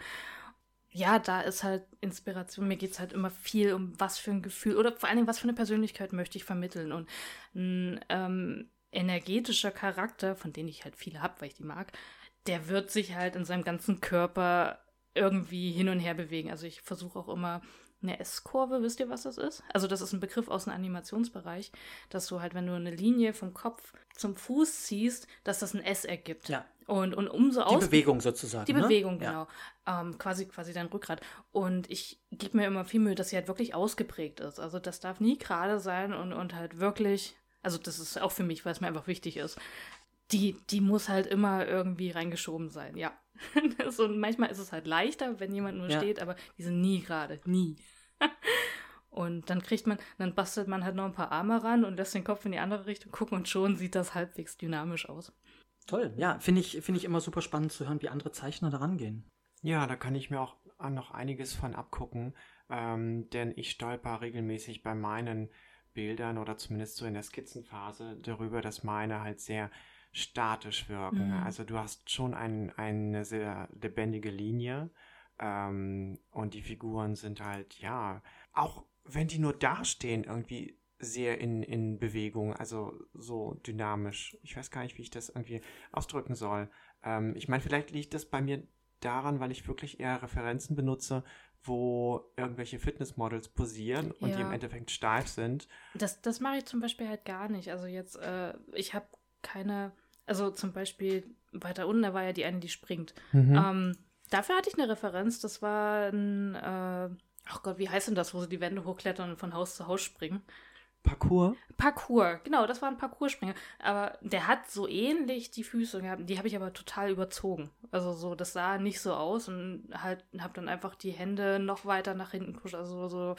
ja, da ist halt Inspiration. Mir geht es halt immer viel um was für ein Gefühl oder vor allen Dingen, was für eine Persönlichkeit möchte ich vermitteln. Und ähm, energetischer Charakter, von denen ich halt viele habe, weil ich die mag, der wird sich halt in seinem ganzen Körper irgendwie hin und her bewegen. Also ich versuche auch immer eine S-Kurve, wisst ihr, was das ist? Also das ist ein Begriff aus dem Animationsbereich, dass du halt, wenn du eine Linie vom Kopf zum Fuß ziehst, dass das ein S ergibt. Ja. Und, und umso die aus Bewegung sozusagen. die ne? Bewegung, Ja. genau. Ähm, quasi, quasi dein Rückgrat. Und ich gebe mir immer viel Mühe, dass sie halt wirklich ausgeprägt ist. Also das darf nie gerade sein und, und halt wirklich, also das ist auch für mich, weil es mir einfach wichtig ist. Die, die muss halt immer irgendwie reingeschoben sein, ja. [laughs] so, und manchmal ist es halt leichter, wenn jemand nur Ja. steht, aber die sind nie gerade, nie. [laughs] Und dann kriegt man, dann bastelt man halt noch ein paar Arme ran und lässt den Kopf in die andere Richtung gucken und schon sieht das halbwegs dynamisch aus. Toll, ja, finde ich, finde ich immer super spannend zu hören, wie andere Zeichner da rangehen. Ja, da kann ich mir auch noch einiges von abgucken, ähm, denn ich stolper regelmäßig bei meinen Bildern oder zumindest so in der Skizzenphase darüber, dass meine halt sehr statisch wirken. Mhm. Also du hast schon ein, eine sehr lebendige Linie ähm, und die Figuren sind halt, ja, auch wenn die nur dastehen, irgendwie sehr in, in Bewegung, also so dynamisch. Ich weiß gar nicht, wie ich das irgendwie ausdrücken soll. Ähm, ich meine, vielleicht liegt das bei mir daran, weil ich wirklich eher Referenzen benutze, wo irgendwelche Fitnessmodels posieren und die Ja. im Endeffekt steif sind. Das, das mache ich zum Beispiel halt gar nicht. Also jetzt, äh, ich habe keine, also zum Beispiel weiter unten, da war ja die eine, die springt. Mhm. Ähm, dafür hatte ich eine Referenz, das war ein, äh, ach Gott, wie heißt denn das, wo sie die Wände hochklettern und von Haus zu Haus springen? Parcours? Parcours, genau, das war ein Parcourspringer. Aber der hat so ähnlich die Füße gehabt, die habe ich aber total überzogen. Also so, das sah nicht so aus und halt habe dann einfach die Hände noch weiter nach hinten gepusht. Also so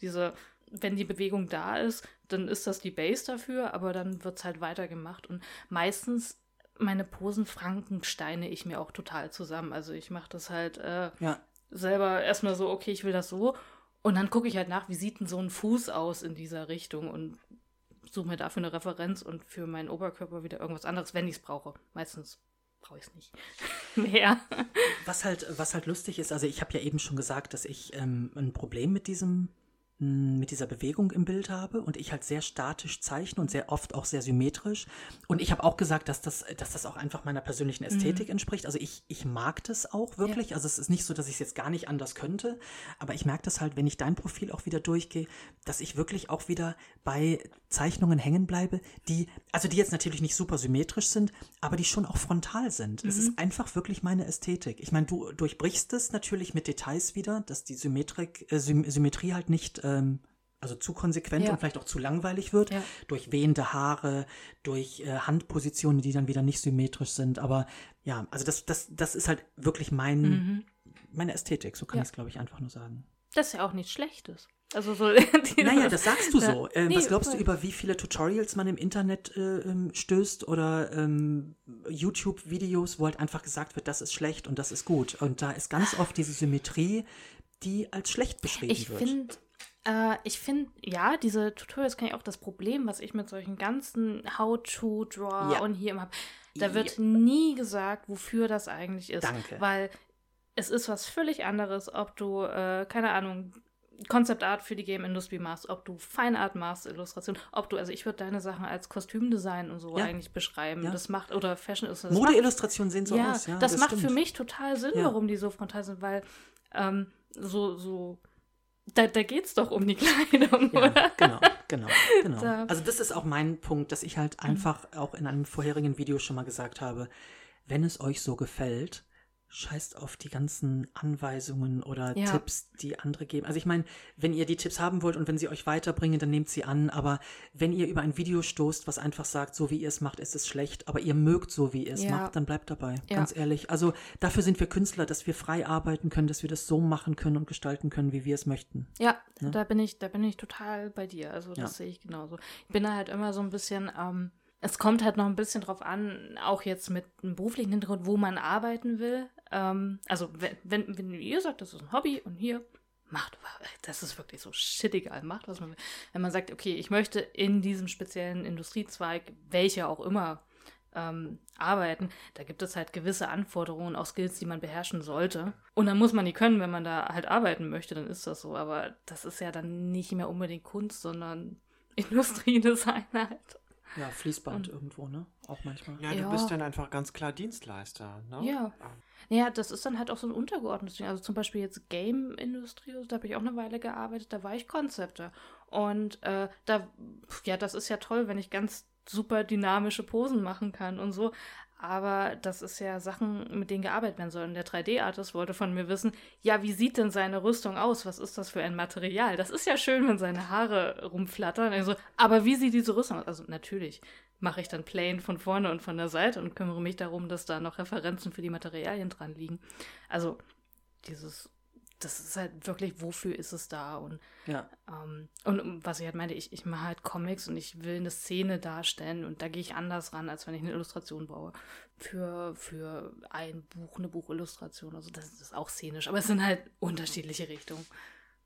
diese, wenn die Bewegung da ist, dann ist das die Base dafür, aber dann wird es halt weitergemacht. Und meistens meine Posen Frankensteine ich mir auch total zusammen. Also ich mache das halt äh, Ja, selber erstmal so, okay, ich will das so. Und dann gucke ich halt nach, wie sieht denn so ein Fuß aus in dieser Richtung und suche mir dafür eine Referenz und für meinen Oberkörper wieder irgendwas anderes, wenn ich es brauche. Meistens brauche ich es nicht [laughs] mehr. Was halt, was halt lustig ist, also ich habe ja eben schon gesagt, dass ich ähm, ein Problem mit diesem mit dieser Bewegung im Bild habe und ich halt sehr statisch zeichne und sehr oft auch sehr symmetrisch. Und ich habe auch gesagt, dass das, dass das auch einfach meiner persönlichen Ästhetik entspricht. Also ich, ich mag das auch wirklich. Also es ist nicht so, dass ich es jetzt gar nicht anders könnte, aber ich merke das halt, wenn ich dein Profil auch wieder durchgehe, dass ich wirklich auch wieder bei Zeichnungen hängen bleibe, die, also die jetzt natürlich nicht super symmetrisch sind, aber die schon auch frontal sind. Es ist einfach wirklich meine Ästhetik. Ich meine, du durchbrichst es natürlich mit Details wieder, dass die Symmetrik, äh, Sym Symmetrie halt nicht, ähm, also zu konsequent Ja. und vielleicht auch zu langweilig wird, Ja. durch wehende Haare, durch äh, Handpositionen, die dann wieder nicht symmetrisch sind. Aber ja, also das, das, das ist halt wirklich mein, meine Ästhetik, so kann Ja. ich es, glaube ich, einfach nur sagen. Das ist ja auch nichts Schlechtes. Also so. [laughs] Naja, das sagst du so. Äh, Nee, was glaubst du über wie viele Tutorials man im Internet äh, ähm, stößt oder ähm, YouTube-Videos, wo halt einfach gesagt wird, das ist schlecht und das ist gut. Und da ist ganz oft diese Symmetrie, die als schlecht beschrieben Ich wird. finde, äh, ich finde, ja, diese Tutorials kann ich auch das Problem, was ich mit solchen ganzen How-to-Draw Ja. und hier immer habe. Da Ja. wird nie gesagt, wofür das eigentlich ist. Danke. Weil es ist was völlig anderes, ob du, äh, keine Ahnung, Concept Art für die Game-Industrie machst, ob du Fine Art machst, Illustration, ob du, also ich würde deine Sachen als Kostümdesign und so Ja. eigentlich beschreiben. Ja. Das macht, oder Fashion ist das macht Modeillustrationen sehen so ja, aus. Ja, das, macht für stimmt. mich total Sinn, Ja. warum die so frontal sind, weil ähm, so, so, da, da geht es doch um die Kleidung, Ja, oder? genau, genau, genau. [laughs] Da- Also das ist auch mein Punkt, dass ich halt einfach auch in einem vorherigen Video schon mal gesagt habe, wenn es euch so gefällt, scheißt auf die ganzen Anweisungen oder Ja. Tipps, die andere geben. Also ich meine, wenn ihr die Tipps haben wollt und wenn sie euch weiterbringen, dann nehmt sie an, aber wenn ihr über ein Video stoßt, was einfach sagt, so wie ihr es macht, ist es schlecht, aber ihr mögt so, wie ihr es Ja. macht, dann bleibt dabei, Ja. ganz ehrlich. Also dafür sind wir Künstler, dass wir frei arbeiten können, dass wir das so machen können und gestalten können, wie wir es möchten. Ja, da bin ich, da bin ich total bei dir. Also das sehe ich genauso. Ich bin da halt immer so ein bisschen, ähm, es kommt halt noch ein bisschen drauf an, auch jetzt mit einem beruflichen Hintergrund, wo man arbeiten will. Ähm, also wenn, wenn, wenn ihr sagt, das ist ein Hobby und hier macht, das ist wirklich so shit egal, macht was man will. Wenn man sagt, okay, ich möchte in diesem speziellen Industriezweig, welcher auch immer, ähm, arbeiten, da gibt es halt gewisse Anforderungen, auch Skills, die man beherrschen sollte. Und dann muss man die können, wenn man da halt arbeiten möchte, dann ist das so. Aber das ist ja dann nicht mehr unbedingt Kunst, sondern [laughs] Industriedesign halt. Ja, Fließband Und- irgendwo, ne? Auch manchmal. Ja, du Ja. bist dann einfach ganz klar Dienstleister. Ne? Ja. Ja, das ist dann halt auch so ein untergeordnetes Ding. Also zum Beispiel jetzt Game-Industrie, da habe ich auch eine Weile gearbeitet, da war ich Konzepte. Und äh, da, ja, das ist ja toll, wenn ich ganz super dynamische Posen machen kann und so. Aber das ist ja Sachen, mit denen gearbeitet werden soll. Und der 3D-Artist wollte von mir wissen, ja, wie sieht denn seine Rüstung aus? Was ist das für ein Material? Das ist ja schön, wenn seine Haare rumflattern. Also, aber wie sieht diese Rüstung aus? Also natürlich mache ich dann plain von vorne und von der Seite und kümmere mich darum, dass da noch Referenzen für die Materialien dran liegen. Also dieses das ist halt wirklich, wofür ist es da? Und, Ja. ähm, und was ich halt meinte, ich, ich mache halt Comics und ich will eine Szene darstellen und da gehe ich anders ran, als wenn ich eine Illustration baue. Für, für ein Buch, eine Buchillustration. Also das ist auch szenisch, aber es sind halt unterschiedliche Richtungen.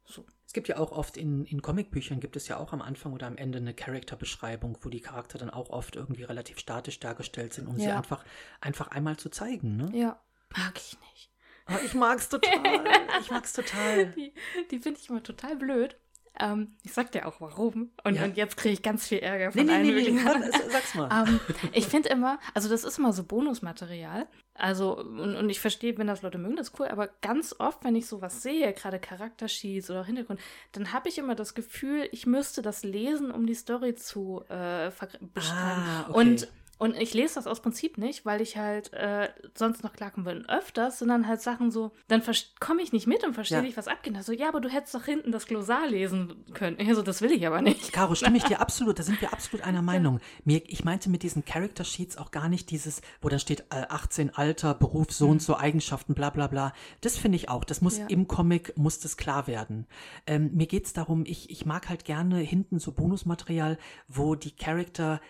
So. Es gibt ja auch oft in, in Comicbüchern gibt es ja auch am Anfang oder am Ende eine Charakterbeschreibung, wo die Charakter dann auch oft irgendwie relativ statisch dargestellt sind, um sie Ja. einfach, einfach einmal zu zeigen. Ne? Ja. Mag ich nicht. Aber ich mag's [laughs] total. ich mag's total. Die, die finde ich immer total blöd. Ähm, ich sag dir auch warum. Und, Ja. und jetzt kriege ich ganz viel Ärger von nee, allen nee, nee, warte, sag's mal. Ähm, ich finde immer, also das ist immer so Bonusmaterial. Also, und, und ich verstehe, wenn das Leute mögen, das ist cool, aber ganz oft, wenn ich sowas sehe, gerade Charaktersheets oder Hintergrund, dann habe ich immer das Gefühl, ich müsste das lesen, um die Story zu äh, beschreiben. Ah, okay. Und und ich lese das aus Prinzip nicht, weil ich halt äh, sonst noch will. Und öfters sind dann halt Sachen so, dann komme ich nicht mit und verstehe Ja. nicht, was abgeht. Also, ja, aber du hättest doch hinten das Glossar lesen können. Ich [laughs] so, das will ich aber nicht. Caro, stimme ich [laughs] dir absolut, da sind wir absolut einer Meinung. Mir, ich meinte mit diesen Character Sheets auch gar nicht dieses, wo dann steht äh, 18 Alter, Beruf, so und so, Eigenschaften, bla bla bla. Das finde ich auch. Das muss Mhm. Ja. im Comic, muss das klar werden. Ähm, mir geht's darum, ich, ich mag halt gerne hinten so Bonusmaterial, wo die Charakter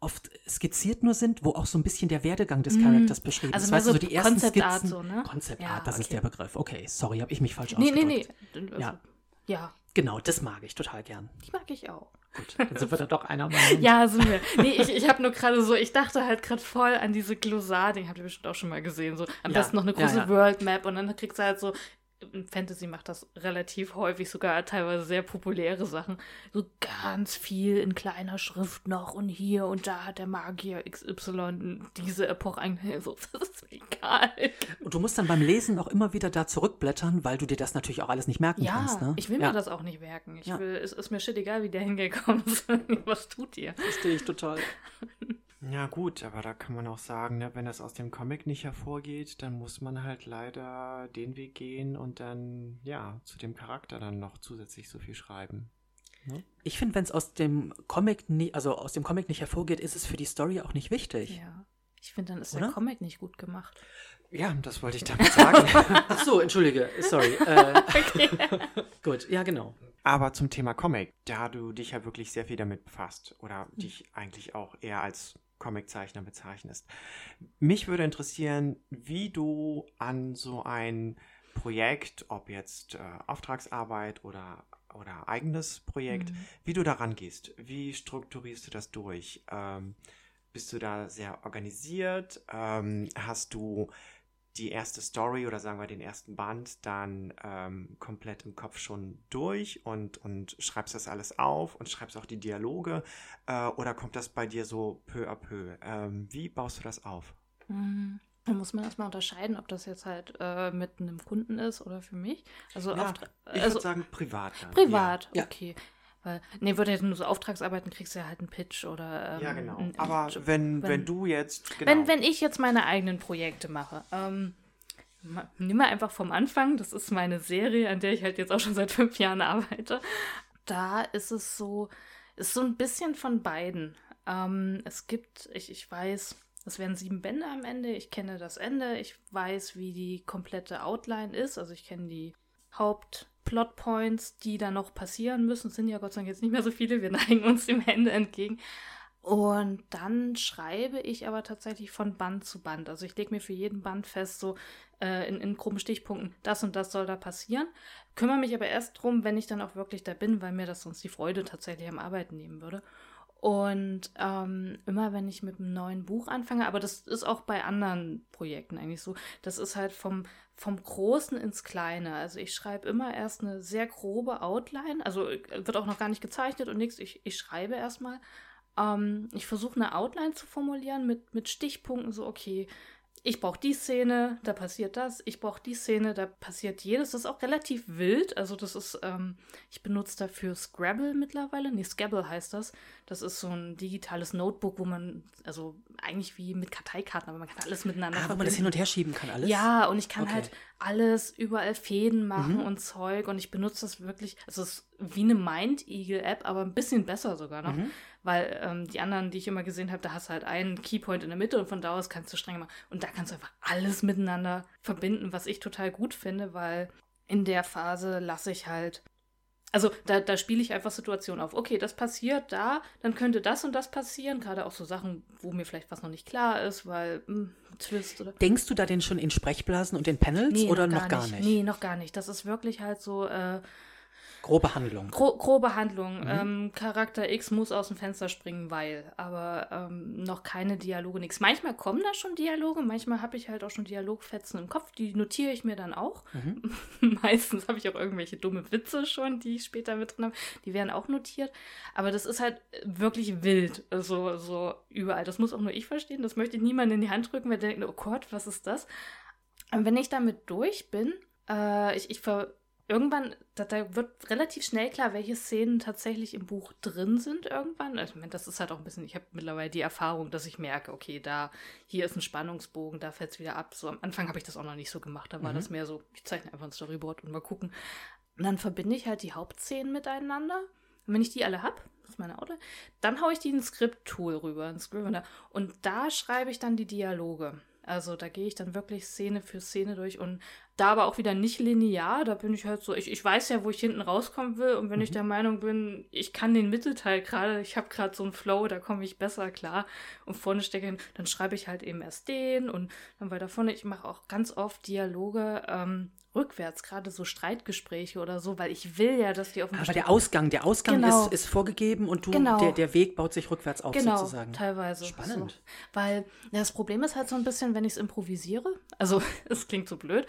oft skizziert nur sind, wo auch so ein bisschen der Werdegang des Charakters beschrieben Also ist. du, so die ersten Concept Art Skizzen. so, ne? Concept Ja, Art, das ist okay. der Begriff. Okay, sorry, habe ich mich falsch Nee, nee, ausgedrückt. nee. Also, Ja. ja, Genau, das mag ich total gern. die mag ich auch. Gut, dann sind wir da doch einer Meinung. [laughs] Ja, sind wir. Nee, ich, ich habe nur gerade so, ich dachte halt gerade voll an diese Glossar, den habt ihr bestimmt auch schon mal gesehen. So am Ja, besten noch eine ja, große ja. World Map und dann kriegst du halt so. Fantasy macht das relativ häufig, sogar teilweise sehr populäre Sachen. So ganz viel in kleiner Schrift noch und hier und da hat der Magier XY diese Epoche eigentlich [laughs] so. Das ist mir egal. Und du musst dann beim Lesen auch immer wieder da zurückblättern, weil du dir das natürlich auch alles nicht merken Ja, kannst. Ne? ich will ja, mir das auch nicht merken. Ich Ja. will, es ist mir shit egal, wie der hingekommen [laughs] ist. Was tut ihr? Verstehe ich total. [laughs] Ja gut, aber da kann man auch sagen, ne, wenn das aus dem Comic nicht hervorgeht, dann muss man halt leider den Weg gehen und dann, ja, zu dem Charakter dann noch zusätzlich so viel schreiben. Ich finde, wenn es aus dem Comic nie, also aus dem Comic nicht hervorgeht, ist es für die Story auch nicht wichtig. Ja. Ich finde, dann ist Oder? der Comic nicht gut gemacht. Ja, das wollte ich damit sagen. [laughs] Ach so, entschuldige, sorry. Äh, [laughs] gut, ja genau. Aber zum Thema Comic, da du dich ja wirklich sehr viel damit befasst oder dich eigentlich auch eher als Comiczeichner bezeichnest. Mich würde interessieren, wie du an so ein Projekt, ob jetzt äh, Auftragsarbeit oder, oder eigenes Projekt, wie du da rangehst. Wie strukturierst du das durch? Ähm, bist du da sehr organisiert? Ähm, hast du die erste Story oder sagen wir den ersten Band dann ähm, komplett im Kopf schon durch und, und schreibst das alles auf und schreibst auch die Dialoge äh, oder kommt das bei dir so peu à peu? Ähm, wie baust du das auf? Mhm. Da muss man erstmal unterscheiden, ob das jetzt halt äh, mit einem Kunden ist oder für mich. Also, Ja, ich also würde sagen privat. Dann. privat, Ja. okay. Weil, nee, würde jetzt nur so Auftragsarbeiten, kriegst du ja halt einen Pitch oder. Ähm, Ja, genau. ein- ein Aber Job. wenn, wenn, wenn- du jetzt. Genau, Wenn, wenn ich jetzt meine eigenen Projekte mache, ähm, nimm mal einfach vom Anfang, das ist meine Serie, an der ich halt jetzt auch schon seit fünf Jahren arbeite. Da ist es so, ist so ein bisschen von beiden. Ähm, es gibt, ich, ich weiß, es werden sieben Bände am Ende, ich kenne das Ende, ich weiß, wie die komplette Outline ist, also ich kenne die Hauptplotpoints, die da noch passieren müssen. Es sind ja Gott sei Dank jetzt nicht mehr so viele, wir [laughs] neigen uns dem Ende entgegen. Und dann schreibe ich aber tatsächlich von Band zu Band. Also ich lege mir für jeden Band fest, so äh, in, in groben Stichpunkten, das und das soll da passieren. Kümmere mich aber erst drum, wenn ich dann auch wirklich da bin, weil mir das sonst die Freude tatsächlich am Arbeiten nehmen würde. Und ähm, immer wenn ich mit einem neuen Buch anfange, aber das ist auch bei anderen Projekten eigentlich so, das ist halt vom, vom Großen ins Kleine. Also ich schreibe immer erst eine sehr grobe Outline, also äh, wird auch noch gar nicht gezeichnet und nichts. Ich, ich schreibe erstmal. Ähm, ich versuche eine Outline zu formulieren mit, mit Stichpunkten, so okay, ich brauche die Szene, da passiert das, ich brauche die Szene, da passiert jedes. Das ist auch relativ wild. Also das ist, ähm, ich benutze dafür Scrabble mittlerweile. Nee, Scrabble heißt das. Das ist so ein digitales Notebook, wo man, also eigentlich wie mit Karteikarten, aber man kann alles miteinander Ah, wo man das hin und her schieben kann, alles? ja, und ich kann Okay. halt alles überall Fäden machen Mhm. und Zeug und ich benutze das wirklich, also es ist wie eine Mind-Eagle-App, aber ein bisschen besser sogar noch, Mhm. Weil ähm, die anderen, die ich immer gesehen habe, da hast du halt einen Keypoint in der Mitte und von da aus kannst du streng machen und da kannst du einfach alles miteinander verbinden, was ich total gut finde, weil in der Phase lasse ich halt also da, da spiele ich einfach Situationen auf. Okay, das passiert da, dann könnte das und das passieren. Gerade auch so Sachen, wo mir vielleicht was noch nicht klar ist, weil mh, hm, Twist oder. Denkst du da denn schon in Sprechblasen und in Panels nee, oder noch gar, gar nicht? nicht? Nee, noch gar nicht. Das ist wirklich halt so, äh, Grobe Handlung. Gro grobe Handlung. Mhm. Ähm, Charakter X muss aus dem Fenster springen, weil. Aber ähm, noch keine Dialoge, nichts. Manchmal kommen da schon Dialoge, manchmal habe ich halt auch schon Dialogfetzen im Kopf. Die notiere ich mir dann auch. Mhm. [laughs] Meistens habe ich auch irgendwelche dumme Witze schon, die ich später mit drin habe. Die werden auch notiert. Aber das ist halt wirklich wild. So, so überall. Das muss auch nur ich verstehen. Das möchte ich niemandem in die Hand drücken, weil der denkt, oh Gott, was ist das? Und wenn ich damit durch bin, äh, ich, ich ver irgendwann, da, da, wird relativ schnell klar, welche Szenen tatsächlich im Buch drin sind irgendwann. Also, ich meine, das ist halt auch ein bisschen, ich habe mittlerweile die Erfahrung, dass ich merke, okay, da, hier ist ein Spannungsbogen, da fällt es wieder ab. So am Anfang habe ich das auch noch nicht so gemacht, da war mhm. das mehr so, ich zeichne einfach ein Storyboard und mal gucken. Und dann verbinde ich halt die Hauptszenen miteinander. Und wenn ich die alle habe, das ist meine Auto, dann haue ich die in ein Skript-Tool rüber, ein Scrivener. Und da schreibe ich dann die Dialoge. Also da gehe ich dann wirklich Szene für Szene durch und da aber auch wieder nicht linear. Da bin ich halt so, ich, ich weiß ja, wo ich hinten rauskommen will. Und wenn mhm. ich der Meinung bin, ich kann den Mittelteil gerade, ich habe gerade so einen Flow, da komme ich besser klar und vorne stecke hin, dann schreibe ich halt eben erst den und dann weiter vorne. Ich mache auch ganz oft Dialoge ähm, rückwärts, gerade so Streitgespräche oder so, weil ich will ja, dass die auf dem Aber der Ausgang, der Ausgang genau. ist, ist vorgegeben und du, genau. der, der Weg baut sich rückwärts auf genau, sozusagen. teilweise. Spannend. So. Weil das Problem ist halt so ein bisschen, wenn ich es improvisiere, also [laughs] es klingt so blöd,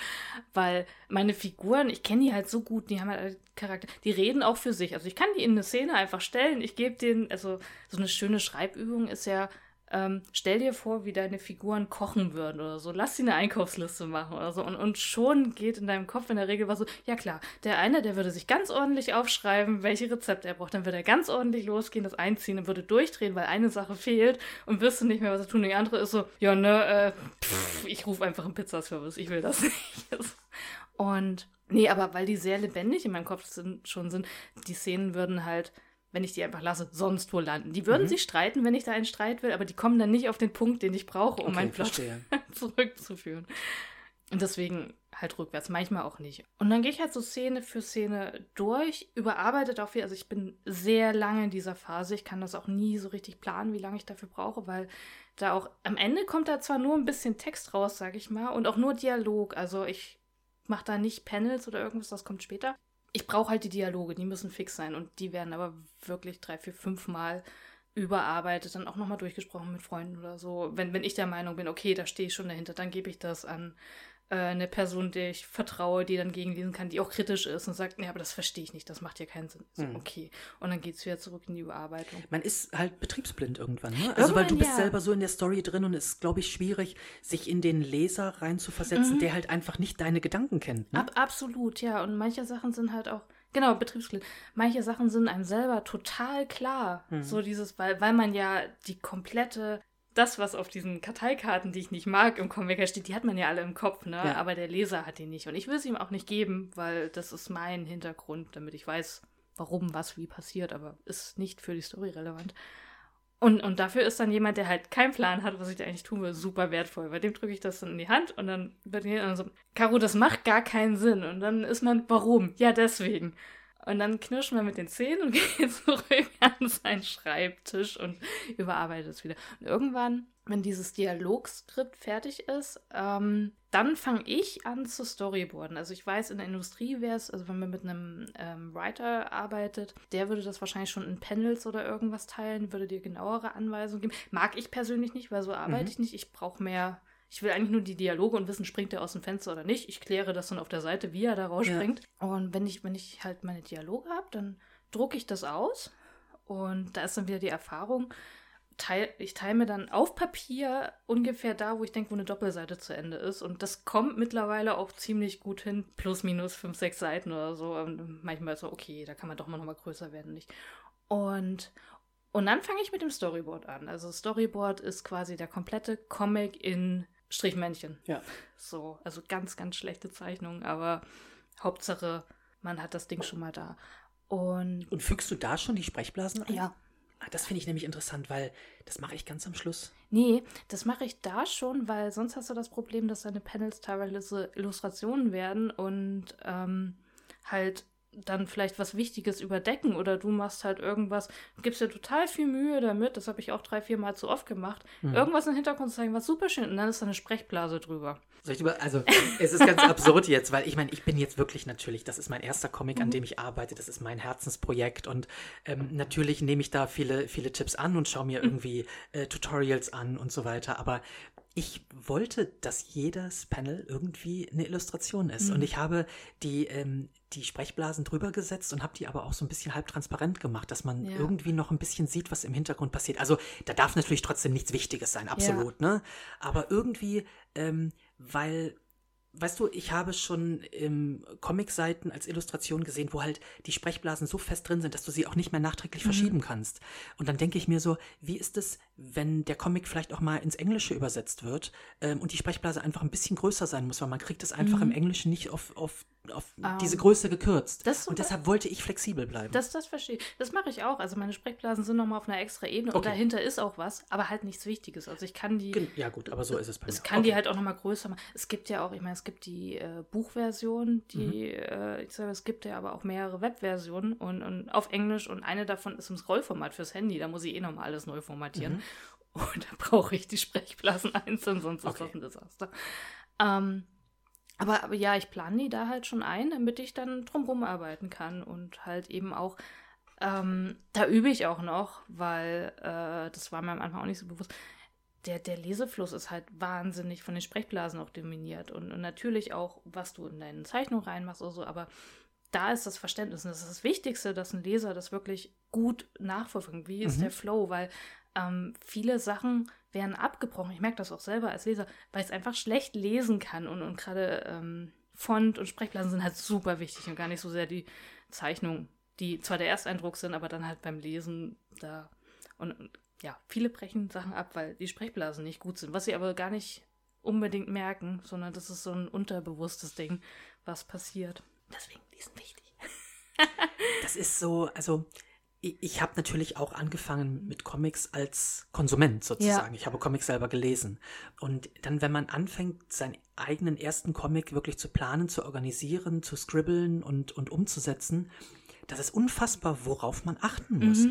weil meine Figuren, ich kenne die halt so gut, die haben halt Charakter, die reden auch für sich. Also ich kann die in eine Szene einfach stellen, ich gebe denen, also so eine schöne Schreibübung ist ja, ähm, stell dir vor, wie deine Figuren kochen würden oder so. Lass sie eine Einkaufsliste machen oder so. Und, und schon geht in deinem Kopf in der Regel was so, ja klar, der eine, der würde sich ganz ordentlich aufschreiben, welche Rezepte er braucht. Dann würde er ganz ordentlich losgehen, das einziehen und würde durchdrehen, weil eine Sache fehlt und wirst du nicht mehr was tun. Die andere ist so, ja, ne, äh, pff, ich rufe einfach einen Pizzaservice, ich will das [laughs] nicht. und nee, aber weil die sehr lebendig in meinem Kopf sind, schon sind, die Szenen würden halt wenn ich die einfach lasse, sonst wo landen. Die würden mhm. sich streiten, wenn ich da einen Streit will, aber die kommen dann nicht auf den Punkt, den ich brauche, um okay, meinen Plot [laughs] zurückzuführen. Und deswegen halt rückwärts, manchmal auch nicht. Und dann gehe ich halt so Szene für Szene durch, überarbeitet auch viel. Also ich bin sehr lange in dieser Phase. Ich kann das auch nie so richtig planen, wie lange ich dafür brauche, weil da auch am Ende kommt da zwar nur ein bisschen Text raus, sag ich mal, und auch nur Dialog. Also ich mache da nicht Panels oder irgendwas, das kommt später ich brauche halt die Dialoge, die müssen fix sein und die werden aber wirklich drei, vier, fünf Mal überarbeitet, dann auch nochmal durchgesprochen mit Freunden oder so. Wenn, wenn ich der Meinung bin, okay, da stehe ich schon dahinter, dann gebe ich das an äh, eine Person, der ich vertraue, die dann gegenlesen kann, die auch kritisch ist und sagt, nee, aber das verstehe ich nicht, das macht ja keinen Sinn. So, mhm. okay. Und dann geht es wieder zurück in die Überarbeitung. Man ist halt betriebsblind irgendwann, ne? Also weil du bist ja. selber so in der Story drin und es ist, glaube ich, schwierig, sich in den Leser reinzuversetzen, mhm. der halt einfach nicht deine Gedanken kennt. Ne? Ab, absolut, ja. Und manche Sachen sind halt auch. Genau, Betriebsglied. Manche Sachen sind einem selber total klar. Mhm. So dieses, weil, weil man ja die komplette das, was auf diesen Karteikarten, die ich nicht mag, im Comic steht, die hat man ja alle im Kopf, ne? Ja. Aber der Leser hat die nicht. Und ich will es ihm auch nicht geben, weil das ist mein Hintergrund, damit ich weiß, warum was wie passiert, aber ist nicht für die Story relevant. Und, und dafür ist dann jemand, der halt keinen Plan hat, was ich da eigentlich tun will, super wertvoll. Bei dem drücke ich das dann in die Hand und dann wird mir so, Caro, das macht gar keinen Sinn. Und dann ist man, warum? Ja, deswegen. Und dann knirscht man mit den Zähnen und [laughs] geht zurück an seinen Schreibtisch und überarbeitet es wieder. Und irgendwann, wenn dieses Dialogskript fertig ist, ähm, dann fange ich an zu storyboarden. Also ich weiß, in der Industrie wäre es, also wenn man mit einem ähm, Writer arbeitet, der würde das wahrscheinlich schon in Panels oder irgendwas teilen, würde dir genauere Anweisungen geben. Mag ich persönlich nicht, weil so arbeite mhm. ich nicht. Ich brauche mehr ich will eigentlich nur die Dialoge und wissen, springt er aus dem Fenster oder nicht. Ich kläre das dann auf der Seite, wie er da rausspringt. Ja. Und wenn ich, wenn ich halt meine Dialoge habe, dann drucke ich das aus. Und da ist dann wieder die Erfahrung, teil, ich teile mir dann auf Papier ungefähr da, wo ich denke, wo eine Doppelseite zu Ende ist. Und das kommt mittlerweile auch ziemlich gut hin. Plus, minus fünf, sechs Seiten oder so. Und manchmal so, okay, da kann man doch mal nochmal größer werden, nicht? Und, und dann fange ich mit dem Storyboard an. Also Storyboard ist quasi der komplette Comic in Strichmännchen. Ja. So, also ganz, ganz schlechte Zeichnungen, aber Hauptsache, man hat das Ding schon mal da. Und, und fügst du da schon die Sprechblasen ein? Ja. Ah, Das finde ich nämlich interessant, weil das mache ich ganz am Schluss. Nee, das mache ich da schon, weil sonst hast du das Problem, dass deine Panels teilweise Illustrationen werden und ähm, halt dann vielleicht was Wichtiges überdecken oder du machst halt irgendwas, gibst dir total viel Mühe damit, das habe ich auch drei, vier Mal zu oft gemacht, irgendwas im Hintergrund zu zeigen, was super schön und dann ist da eine Sprechblase drüber. Soll ich über, also es ist ganz absurd jetzt, weil ich meine, ich bin jetzt wirklich natürlich, das ist mein erster Comic, an dem ich arbeite, das ist mein Herzensprojekt und ähm, natürlich nehme ich da viele, viele Tipps an und schaue mir irgendwie äh, Tutorials an und so weiter, aber ich wollte, dass jedes Panel irgendwie eine Illustration ist und ich habe die, ähm, die Sprechblasen drüber gesetzt und habe die aber auch so ein bisschen halb transparent gemacht, dass man Ja. irgendwie noch ein bisschen sieht, was im Hintergrund passiert. Also da darf natürlich trotzdem nichts Wichtiges sein, absolut, ne? Aber irgendwie, ähm, weil, weißt du, ich habe schon im Comicseiten als Illustration gesehen, wo halt die Sprechblasen so fest drin sind, dass du sie auch nicht mehr nachträglich verschieben kannst. Und dann denke ich mir so, wie ist es, wenn der Comic vielleicht auch mal ins Englische übersetzt wird ähm, und die Sprechblase einfach ein bisschen größer sein muss, weil man kriegt es einfach im Englischen nicht auf, auf, auf diese Größe gekürzt. ist und deshalb wollte ich flexibel bleiben. Das, das verstehe ich. Das mache ich auch. Also meine Sprechblasen sind nochmal auf einer extra Ebene und Okay. dahinter ist auch was, aber halt nichts Wichtiges. Also ich kann die. Ja gut, aber so ist es bei mir. Es kann die Okay. halt auch nochmal größer machen. Es gibt ja auch, ich meine, es gibt die äh, Buchversion, die, Mhm. äh, ich sage, es gibt ja aber auch mehrere Webversionen und, und auf Englisch und eine davon ist im Scrollformat fürs Handy. Da muss ich eh nochmal alles neu formatieren. Mhm. [laughs] Und da brauche ich die Sprechblasen [laughs] einzeln, sonst ist Okay. das ein Desaster. Ähm, aber, aber ja, ich plane die da halt schon ein, damit ich dann drumherum arbeiten kann und halt eben auch, ähm, da übe ich auch noch, weil äh, das war mir am Anfang auch nicht so bewusst. Der, der Lesefluss ist halt wahnsinnig von den Sprechblasen auch dominiert und, und natürlich auch, was du in deine Zeichnung reinmachst oder so, aber da ist das Verständnis und das ist das Wichtigste, dass ein Leser das wirklich gut nachverfolgt. Wie ist Mhm. der Flow? Weil ähm, viele Sachen werden abgebrochen. Ich merke das auch selber als Leser, weil ich es einfach schlecht lesen kann und, und gerade ähm, Font und Sprechblasen sind halt super wichtig und gar nicht so sehr die Zeichnungen, die zwar der Ersteindruck sind, aber dann halt beim Lesen da und, und ja, viele brechen Sachen ab, weil die Sprechblasen nicht gut sind, was sie aber gar nicht unbedingt merken, sondern das ist so ein unterbewusstes Ding, was passiert. Deswegen, die sind wichtig. Das ist so, also ich, habe natürlich auch angefangen mit Comics als Konsument sozusagen. Ich habe Comics selber gelesen. Und dann, wenn man anfängt, seinen eigenen ersten Comic wirklich zu planen, zu organisieren, zu scribbeln und, und umzusetzen, das ist unfassbar, worauf man achten muss.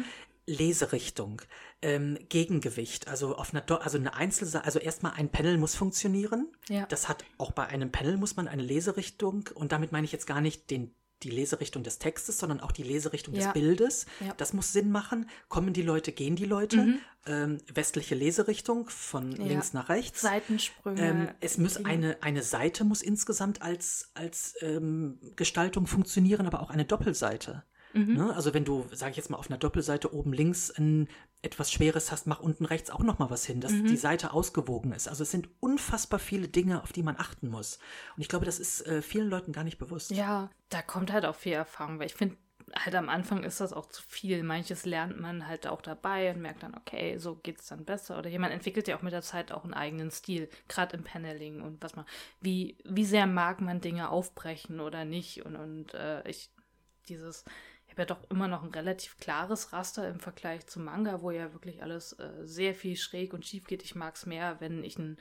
Leserichtung, ähm, Gegengewicht, also auf einer, Do also eine Einzelseite, also erstmal ein Panel muss funktionieren. Ja. Das hat auch bei einem Panel muss man eine Leserichtung und damit meine ich jetzt gar nicht den die Leserichtung des Textes, sondern auch die Leserichtung Ja. des Bildes. Ja. Das muss Sinn machen. Kommen die Leute, gehen die Leute. Ähm, westliche Leserichtung von Ja. links nach rechts. Seitensprünge. Ähm, es muss eine, eine Seite muss insgesamt als, als ähm, Gestaltung funktionieren, aber auch eine Doppelseite. Ne? Also wenn du, sage ich jetzt mal, auf einer Doppelseite oben links ein etwas Schweres hast, mach unten rechts auch noch mal was hin, dass die Seite ausgewogen ist. Also es sind unfassbar viele Dinge, auf die man achten muss. Und ich glaube, das ist äh, vielen Leuten gar nicht bewusst. Ja, da kommt halt auch viel Erfahrung, weil ich finde, halt am Anfang ist das auch zu viel. Manches lernt man halt auch dabei und merkt dann, okay, so geht's dann besser. Oder jemand entwickelt ja auch mit der Zeit auch einen eigenen Stil, gerade im Paneling und was man, wie, wie sehr mag man Dinge aufbrechen oder nicht. Und, und äh, ich, dieses, habe ja doch immer noch ein relativ klares Raster im Vergleich zum Manga, wo ja wirklich alles äh, sehr viel schräg und schief geht. Ich mag es mehr, wenn ich ein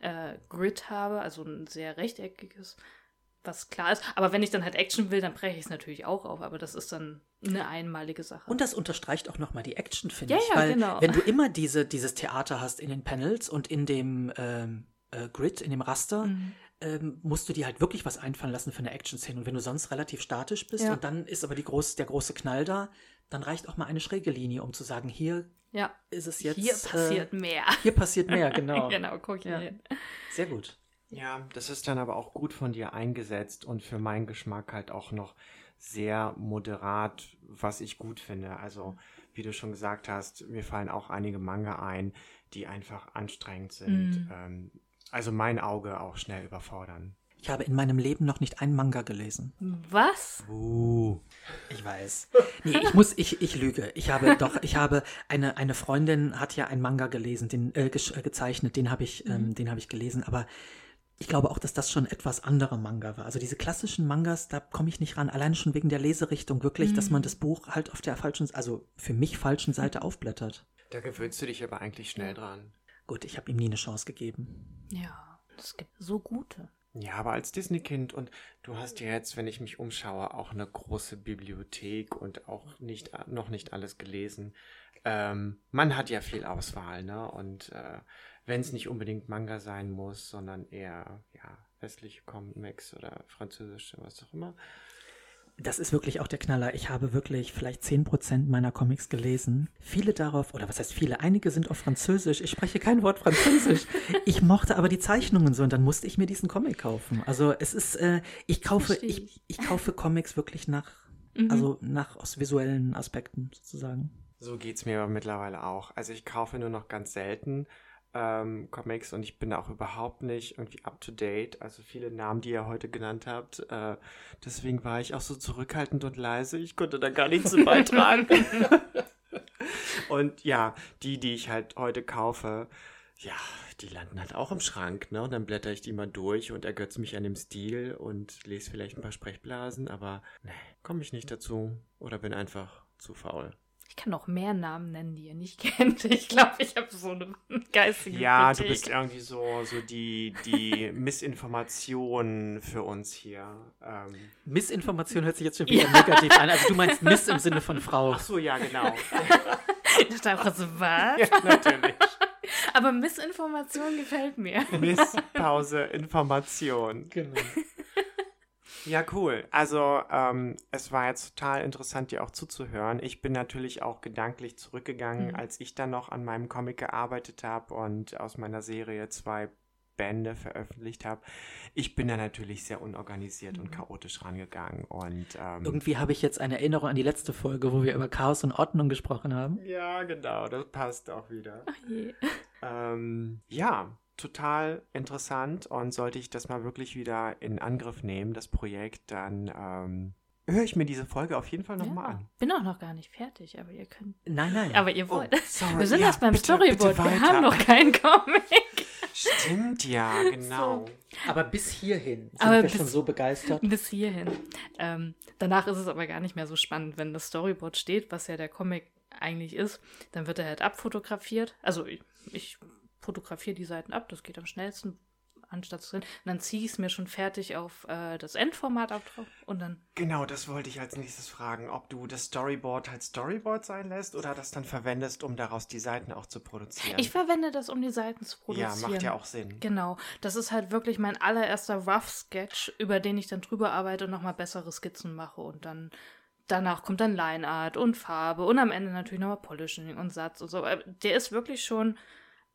äh, Grid habe, also ein sehr rechteckiges, was klar ist. Aber wenn ich dann halt Action will, dann breche ich es natürlich auch auf. Aber das ist dann eine einmalige Sache. Und das unterstreicht auch nochmal die Action, finde Ja, ich. ja, weil genau. wenn du immer diese, dieses Theater hast in den Panels und in dem ähm, äh, Grid, in dem Raster, Mhm. Ähm, musst du dir halt wirklich was einfallen lassen für eine Action-Szene. Und wenn du sonst relativ statisch bist Ja. und dann ist aber die groß, der große Knall da, dann reicht auch mal eine schräge Linie, um zu sagen, hier ja, ist es jetzt. hier passiert Äh, mehr. hier passiert mehr, genau. [laughs] genau, guck ich Ja. hin. Sehr gut. Ja, das ist dann aber auch gut von dir eingesetzt und für meinen Geschmack halt auch noch sehr moderat, was ich gut finde. Also, wie du schon gesagt hast, mir fallen auch einige Manga ein, die einfach anstrengend sind. Mhm. Ähm, also mein Auge auch schnell überfordern. Ich habe in meinem Leben noch nicht einen Manga gelesen. Was? Uh. Ich weiß. Nee, ich muss, ich, ich lüge. Ich habe [laughs] doch, ich habe, eine, eine Freundin hat ja einen Manga gelesen, den, äh, gesch- äh, gezeichnet, den habe ich, ähm, den habe ich gelesen, aber Ich glaube auch, dass das schon etwas anderer Manga war. Also diese klassischen Mangas, da komme ich nicht ran. Alleine schon wegen der Leserichtung wirklich, dass man das Buch halt auf der falschen, also für mich falschen Seite aufblättert. Da gewöhnst du dich aber eigentlich schnell dran. Gut, ich habe ihm nie eine Chance gegeben. Ja, es gibt so gute. Ja, aber als Disney-Kind und du hast ja jetzt, wenn ich mich umschaue, auch eine große Bibliothek und auch nicht, noch nicht alles gelesen. Ähm, man hat ja viel Auswahl, ne? Und äh, wenn es nicht unbedingt Manga sein muss, sondern eher, ja, westliche Comics oder französische, was auch immer. Das ist wirklich auch der Knaller. Ich habe wirklich vielleicht 10% meiner Comics gelesen. Viele darauf, oder was heißt viele? Einige sind auf Französisch. Ich spreche kein Wort Französisch. [laughs] Ich mochte aber die Zeichnungen so und dann musste ich mir diesen Comic kaufen. Also es ist, äh, ich kaufe, ich, ich. ich kaufe Comics wirklich nach, Mhm. also nach aus visuellen Aspekten sozusagen. So geht's mir aber mittlerweile auch. Also ich kaufe nur noch ganz selten ähm, Comics und ich bin auch überhaupt nicht irgendwie up to date. Also viele Namen, die ihr heute genannt habt. Äh, deswegen war ich auch so zurückhaltend und leise. Ich konnte da gar nichts zu [laughs] beitragen. [laughs] und ja, die, die ich halt heute kaufe, ja, die landen halt auch im Schrank, ne? Und dann blätter ich die mal durch und ergötze mich an dem Stil und lese vielleicht ein paar Sprechblasen, aber ne, komme ich nicht dazu oder bin einfach zu faul. Ich kann noch mehr Namen nennen, die ihr nicht [laughs] kennt. Ich glaube, ich habe so eine geistige Ja, du Bibliothek. bist irgendwie so, so die, die Missinformation für uns hier. Ähm. Missinformation hört sich jetzt schon [laughs] wieder negativ an. Also du meinst Miss im Sinne von Frau. Ach so, ja, genau. [laughs] Ich dachte auch so, was? ja, natürlich. Aber Missinformation gefällt mir. Misspause Information. Genau. Ja, cool. Also, ähm, es war jetzt total interessant, dir auch zuzuhören. Ich bin natürlich auch gedanklich zurückgegangen, Mhm. als ich dann noch an meinem Comic gearbeitet habe und aus meiner Serie zwei Bände veröffentlicht habe. Ich bin da natürlich sehr unorganisiert und chaotisch rangegangen und ähm, Irgendwie habe ich jetzt eine Erinnerung an die letzte Folge, wo wir über Chaos und Ordnung gesprochen haben. ja, genau, das passt auch wieder. Ach je. Ähm, ja, total interessant und sollte ich das mal wirklich wieder in Angriff nehmen, das Projekt, dann ähm, höre ich mir diese Folge auf jeden Fall nochmal Ja. an. Bin auch noch gar nicht fertig, aber ihr könnt. Nein, nein. Aber ihr wollt. sorry. [laughs] wir sind Ja, erst beim bitte, Storyboard. bitte wir haben noch keinen Comic. Stimmt ja, [laughs] genau. Aber bis hierhin sind Aber wir bis- schon so begeistert. Bis hierhin. Ähm, danach ist es aber gar nicht mehr so spannend, wenn das Storyboard steht, was ja der Comic eigentlich ist. Dann wird er halt abfotografiert. Also ich, ich fotografiere die Seiten ab, das geht am schnellsten, anstatt zu drin. Und dann ziehe ich es mir schon fertig auf äh, das Endformat ab drauf und dann. Genau, das wollte ich als nächstes fragen, ob du das Storyboard halt Storyboard sein lässt oder das dann verwendest, um daraus die Seiten auch zu produzieren. Ich verwende das, um die Seiten zu ja, produzieren. macht ja auch Sinn. Genau, das ist halt wirklich mein allererster Rough-Sketch, über den ich dann drüber arbeite und nochmal bessere Skizzen mache und dann danach kommt dann Lineart und Farbe und am Ende natürlich nochmal Polishing und Satz und so. Der ist wirklich schon,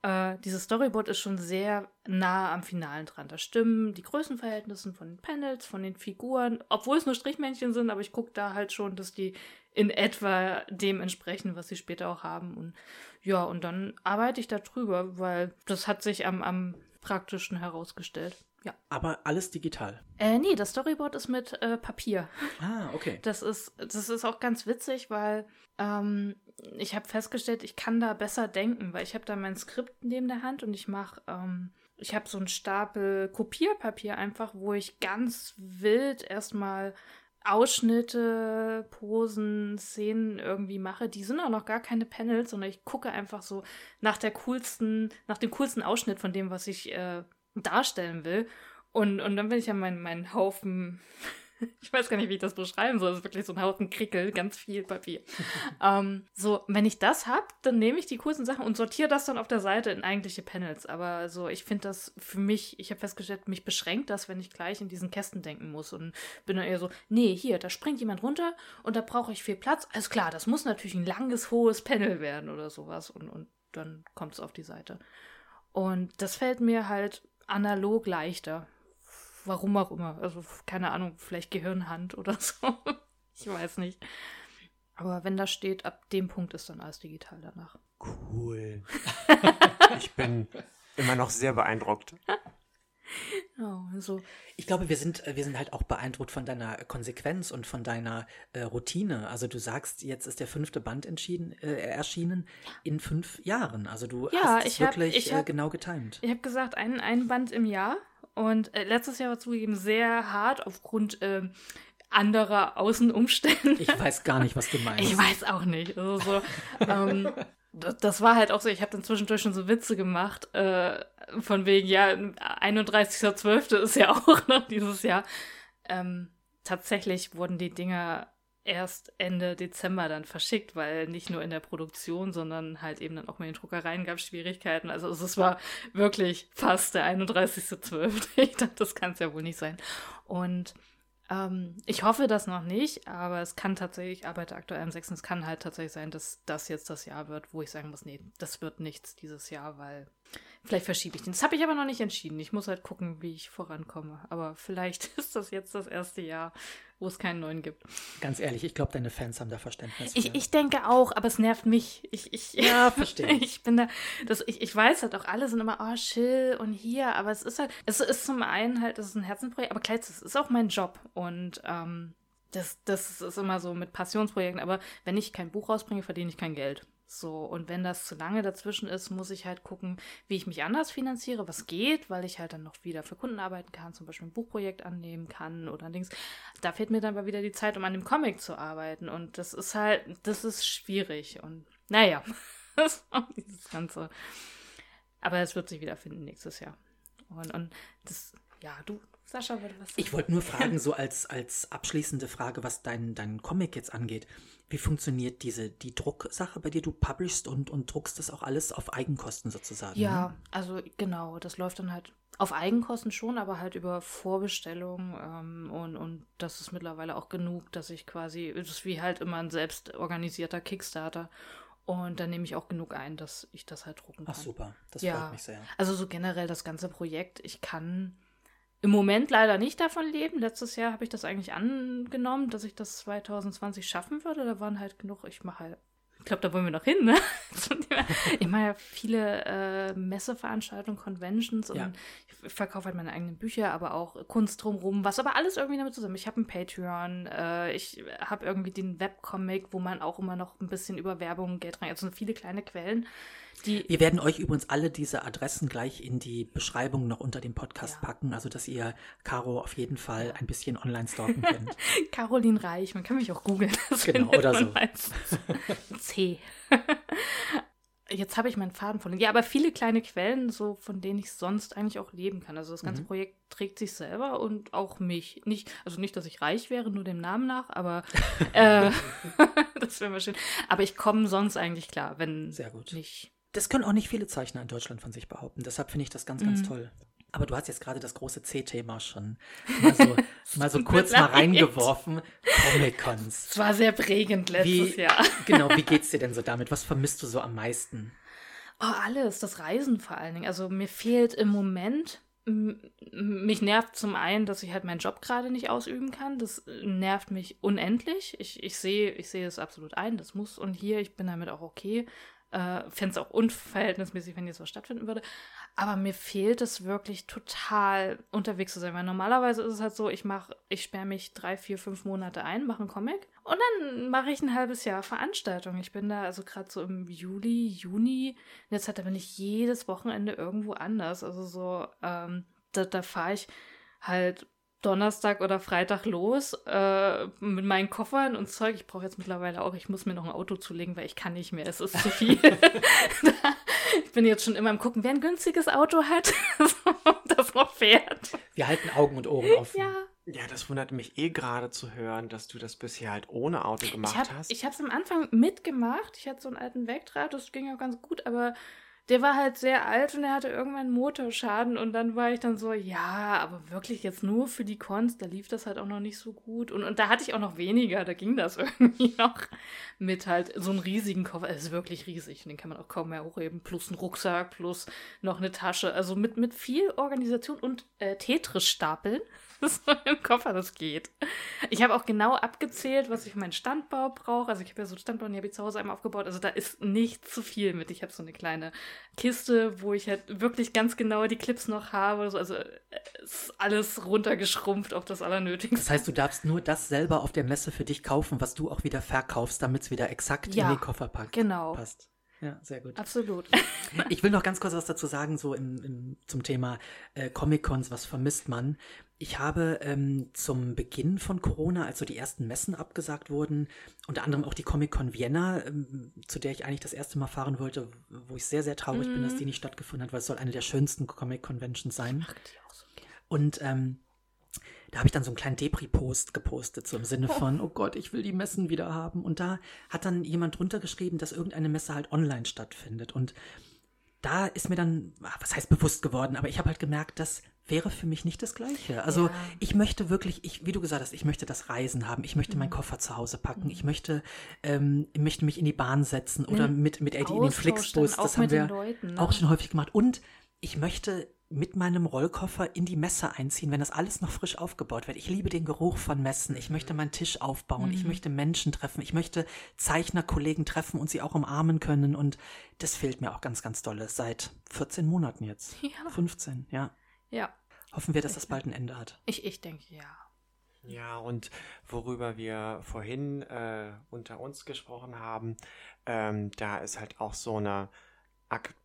äh, dieses Storyboard ist schon sehr nah am Finalen dran. Da stimmen die Größenverhältnisse von den Panels, von den Figuren, obwohl es nur Strichmännchen sind, aber ich gucke da halt schon, dass die in etwa dem entsprechen, was sie später auch haben. Und ja, und dann arbeite ich da drüber, weil das hat sich am, am praktischen herausgestellt. Ja. Aber alles digital. Äh, nee, das Storyboard ist mit äh, Papier. Ah, okay. Das ist, das ist auch ganz witzig, weil ähm, ich habe festgestellt, ich kann da besser denken, weil ich habe da mein Skript neben der Hand und ich mache, ähm, ich habe so einen Stapel Kopierpapier einfach, wo ich ganz wild erstmal Ausschnitte, Posen, Szenen irgendwie mache. Die sind auch noch gar keine Panels, sondern ich gucke einfach so nach der coolsten, nach dem coolsten Ausschnitt von dem, was ich äh, darstellen will. Und, und dann bin ich ja meinen mein Haufen, [laughs] ich weiß gar nicht, wie ich das beschreiben soll, das ist wirklich so ein Haufen Krickel, ganz viel Papier. [laughs] ähm, so, wenn ich das habe, dann nehme ich die coolsten Sachen und sortiere das dann auf der Seite in eigentliche Panels. Aber so, ich finde das für mich, ich habe festgestellt, mich beschränkt das, wenn ich gleich in diesen Kästen denken muss und bin dann eher so, nee, hier, da springt jemand runter und da brauche ich viel Platz. Alles klar, das muss natürlich ein langes, hohes Panel werden oder sowas und, und dann kommt es auf die Seite. Und das fällt mir halt analog leichter. Warum auch immer. Also, keine Ahnung, vielleicht Gehirnhand oder [laughs] so. ich weiß nicht. Aber wenn da steht, ab dem Punkt ist dann alles digital danach. Cool. ich bin immer noch sehr beeindruckt. [laughs] [laughs] Ja, also, Ich glaube, wir sind, äh, wir sind halt auch beeindruckt von deiner Konsequenz und von deiner äh, Routine. Also du sagst, jetzt ist der fünfte Band entschieden, äh, erschienen in fünf Jahren. Also du Ja, hast es hab- wirklich ich äh, hab- genau getimt. ich habe gesagt, ein, ein Band im Jahr Und äh, letztes Jahr war zugegeben sehr hart aufgrund ähm, anderer Außenumstände. Ich weiß gar nicht, was du [laughs] meinst. Ich weiß auch nicht. Also so, ähm, [laughs] das, war halt auch so, ich habe dann zwischendurch schon so Witze gemacht, äh, von wegen, ja, 31.12. ist ja [laughs] auch noch dieses Jahr. Ähm, tatsächlich wurden die Dinger erst Ende Dezember dann verschickt, weil nicht nur in der Produktion, sondern halt eben dann auch in den Druckereien gab es Schwierigkeiten. Also es war wirklich fast der 31.12. [laughs] Ich dachte, das kann es ja wohl nicht sein. Und ähm, ich hoffe das noch nicht, aber es kann tatsächlich, ich arbeite aktuell am 6. Es kann halt tatsächlich sein, dass das jetzt das Jahr wird, wo ich sagen muss, nee, das wird nichts dieses Jahr, weil vielleicht verschiebe ich den. Das habe ich aber noch nicht entschieden. Ich muss halt gucken, wie ich vorankomme. Aber vielleicht [laughs] ist das jetzt das erste Jahr, wo es keinen neuen gibt. Ganz ehrlich, ich glaube, deine Fans haben da Verständnis. Ich, ich denke auch, aber es nervt mich. Ich, ich, ja, [laughs] verstehe. ich bin da, das, ich, ich weiß halt auch, alle sind immer, oh, chill und hier, aber es ist halt, es ist zum einen halt, es ist ein Herzenprojekt, aber gleichzeitig, es ist auch mein Job und ähm, das, das ist immer so mit Passionsprojekten, aber wenn ich kein Buch rausbringe, verdiene ich kein Geld. So, und wenn das zu lange dazwischen ist, muss ich halt gucken, wie ich mich anders finanziere, was geht, weil ich halt dann noch wieder für Kunden arbeiten kann, zum Beispiel ein Buchprojekt annehmen kann oder Dings. Da fehlt mir dann aber wieder die Zeit, um an dem Comic zu arbeiten. Und das ist halt, das ist schwierig. Und naja, [laughs] das ist auch dieses Ganze. Aber es wird sich wiederfinden nächstes Jahr. Und, und das, ja, du, Sascha würde was. Ich wollte nur fragen, so als, als abschließende Frage, was deinen dein Comic jetzt angeht. Wie funktioniert diese, die Drucksache bei dir? Du publishst und, und druckst das auch alles auf Eigenkosten sozusagen? Ja, ne? also genau, das läuft dann halt auf Eigenkosten schon, aber halt über Vorbestellung ähm, und, und das ist mittlerweile auch genug, dass ich quasi, es ist wie halt immer ein selbst organisierter Kickstarter und dann nehme ich auch genug ein, dass ich das halt drucken kann. Ach super, das ja, freut mich sehr. Also so generell das ganze Projekt, ich kann im Moment leider nicht davon leben. Letztes Jahr habe ich das eigentlich angenommen, dass ich das 2020 schaffen würde. Da waren halt genug, ich mache halt, glaube, da wollen wir noch hin, ne? [laughs] ich mache ja viele äh, Messeveranstaltungen, Conventions und Ja. ich verkaufe halt meine eigenen Bücher, aber auch Kunst drumherum, was aber alles irgendwie damit zusammen. Ich habe ein Patreon, äh, ich habe irgendwie den Webcomic, wo man auch immer noch ein bisschen über Werbung Geld rein, also viele kleine Quellen, die Wir werden euch übrigens alle diese Adressen gleich in die Beschreibung noch unter dem Podcast Ja. packen, also dass ihr Caro auf jeden Fall ein bisschen online stalken könnt. [laughs] Caroline Reich, man kann mich auch googeln. Genau, oder so. [laughs] C. [laughs] Jetzt habe ich meinen Faden verloren. Ja, aber viele kleine Quellen, so von denen ich sonst eigentlich auch leben kann. Also das ganze Mhm. Projekt trägt sich selber und auch mich. Nicht, also nicht, dass ich reich wäre, nur dem Namen nach, aber [laughs] äh, [laughs] das wäre mal schön. Aber ich komme sonst eigentlich klar, wenn Sehr gut. nicht. Das können auch nicht viele Zeichner in Deutschland von sich behaupten. Deshalb finde ich das ganz, ganz Mhm. toll. Aber du hast jetzt gerade das große C-Thema schon mal so, [laughs] mal so kurz mal reingeworfen. Comic-Cons. Es war sehr prägend letztes Wie, Jahr. [laughs] genau, wie geht's dir denn so damit? Was vermisst du so am meisten? Oh, alles, das Reisen vor allen Dingen. Also mir fehlt im Moment, mich nervt zum einen, dass ich halt meinen Job gerade nicht ausüben kann. Das äh, nervt mich unendlich. Ich, ich sehe ich sehe es absolut ein, das muss und hier, ich bin damit auch okay. Äh, Fände es auch unverhältnismäßig, wenn jetzt was stattfinden würde. Aber mir fehlt es wirklich total, unterwegs zu sein. Weil normalerweise ist es halt so, ich mache, ich sperre mich drei, vier, fünf Monate ein, mache einen Comic und dann mache ich ein halbes Jahr Veranstaltung. Ich bin da also gerade so im Juli, Juni. In der Zeit, da bin ich jedes Wochenende irgendwo anders. Also so, ähm, da, da fahre ich halt Donnerstag oder Freitag los äh, mit meinen Koffern und Zeug. Ich brauche jetzt mittlerweile auch, ich muss mir noch ein Auto zulegen, weil ich kann nicht mehr. Es ist zu viel. [laughs] [laughs] [laughs] ich bin jetzt schon immer am gucken, wer ein günstiges Auto hat, [laughs] das noch fährt. Wir halten Augen und Ohren offen. Ja. Ja, das wundert mich eh gerade zu hören, dass du das bisher halt ohne Auto gemacht Ich habe hast. es am Anfang mitgemacht. Ich hatte so einen alten Vectra, das ging ja ganz gut, aber der war halt sehr alt und er hatte irgendwann einen Motorschaden und dann war ich dann so, ja, aber wirklich jetzt nur für die Cons, da lief das halt auch noch nicht so gut. Und, und da hatte ich auch noch weniger, da ging das [laughs] irgendwie noch mit halt so einem riesigen Koffer, es ist wirklich riesig, den kann man auch kaum mehr hochheben, plus ein Rucksack, plus noch eine Tasche, also mit, mit viel Organisation und äh, Tetris-Stapeln. [laughs] so im Koffer das geht. Ich habe auch genau abgezählt, was ich für meinen Standbau brauche. Also ich habe ja so einen Standbau, den habe ich zu Hause einmal aufgebaut. Also da ist nicht zu viel mit. Ich habe so eine kleine Kiste, wo ich halt wirklich ganz genau die Clips noch habe. So, Also äh, ist alles runtergeschrumpft auf das Allernötigste. Das heißt, du darfst nur das selber auf der Messe für dich kaufen, was du auch wieder verkaufst, damit es wieder exakt Ja, in den Koffer packt. genau. passt. Ja, sehr gut. Absolut. [laughs] Ich will noch ganz kurz was dazu sagen, so im, im, zum Thema äh, Comic-Cons, was vermisst man? Ich habe ähm, zum Beginn von Corona, als so die ersten Messen abgesagt wurden, unter anderem auch die Comic-Con Vienna, ähm, zu der ich eigentlich das erste Mal fahren wollte, wo ich sehr, sehr traurig bin, dass die nicht stattgefunden hat, weil es soll eine der schönsten Comic-Conventions sein. Mag die auch so gerne. Und ähm, da habe ich dann so einen kleinen Depri-Post gepostet, so im Sinne von, oh Gott, ich will die Messen wieder haben. Und da hat dann jemand drunter geschrieben, dass irgendeine Messe halt online stattfindet. Und da ist mir dann, was heißt bewusst geworden, aber ich habe halt gemerkt, das wäre für mich nicht das Gleiche. Also Ja. ich möchte wirklich, ich, wie du gesagt hast, ich möchte das Reisen haben, ich möchte Mhm. meinen Koffer zu Hause packen, ich möchte, ähm, möchte mich in die Bahn setzen oder mit, mit Eddie in den Austausch Flixbus. Das haben wir Leuten, ne? auch schon häufig gemacht. Und ich möchte mit meinem Rollkoffer in die Messe einziehen, wenn das alles noch frisch aufgebaut wird. Ich liebe den Geruch von Messen. Ich möchte meinen Tisch aufbauen. Mhm. Ich möchte Menschen treffen. Ich möchte Zeichnerkollegen treffen und sie auch umarmen können. Und das fehlt mir auch ganz, ganz dolle. Seit 14 Monaten jetzt. Ja. 15, ja. Ja, Hoffen wir, dass das bald ein Ende hat. ich, ich denke ja. Ja, und worüber wir vorhin äh, unter uns gesprochen haben, ähm, da ist halt auch so eine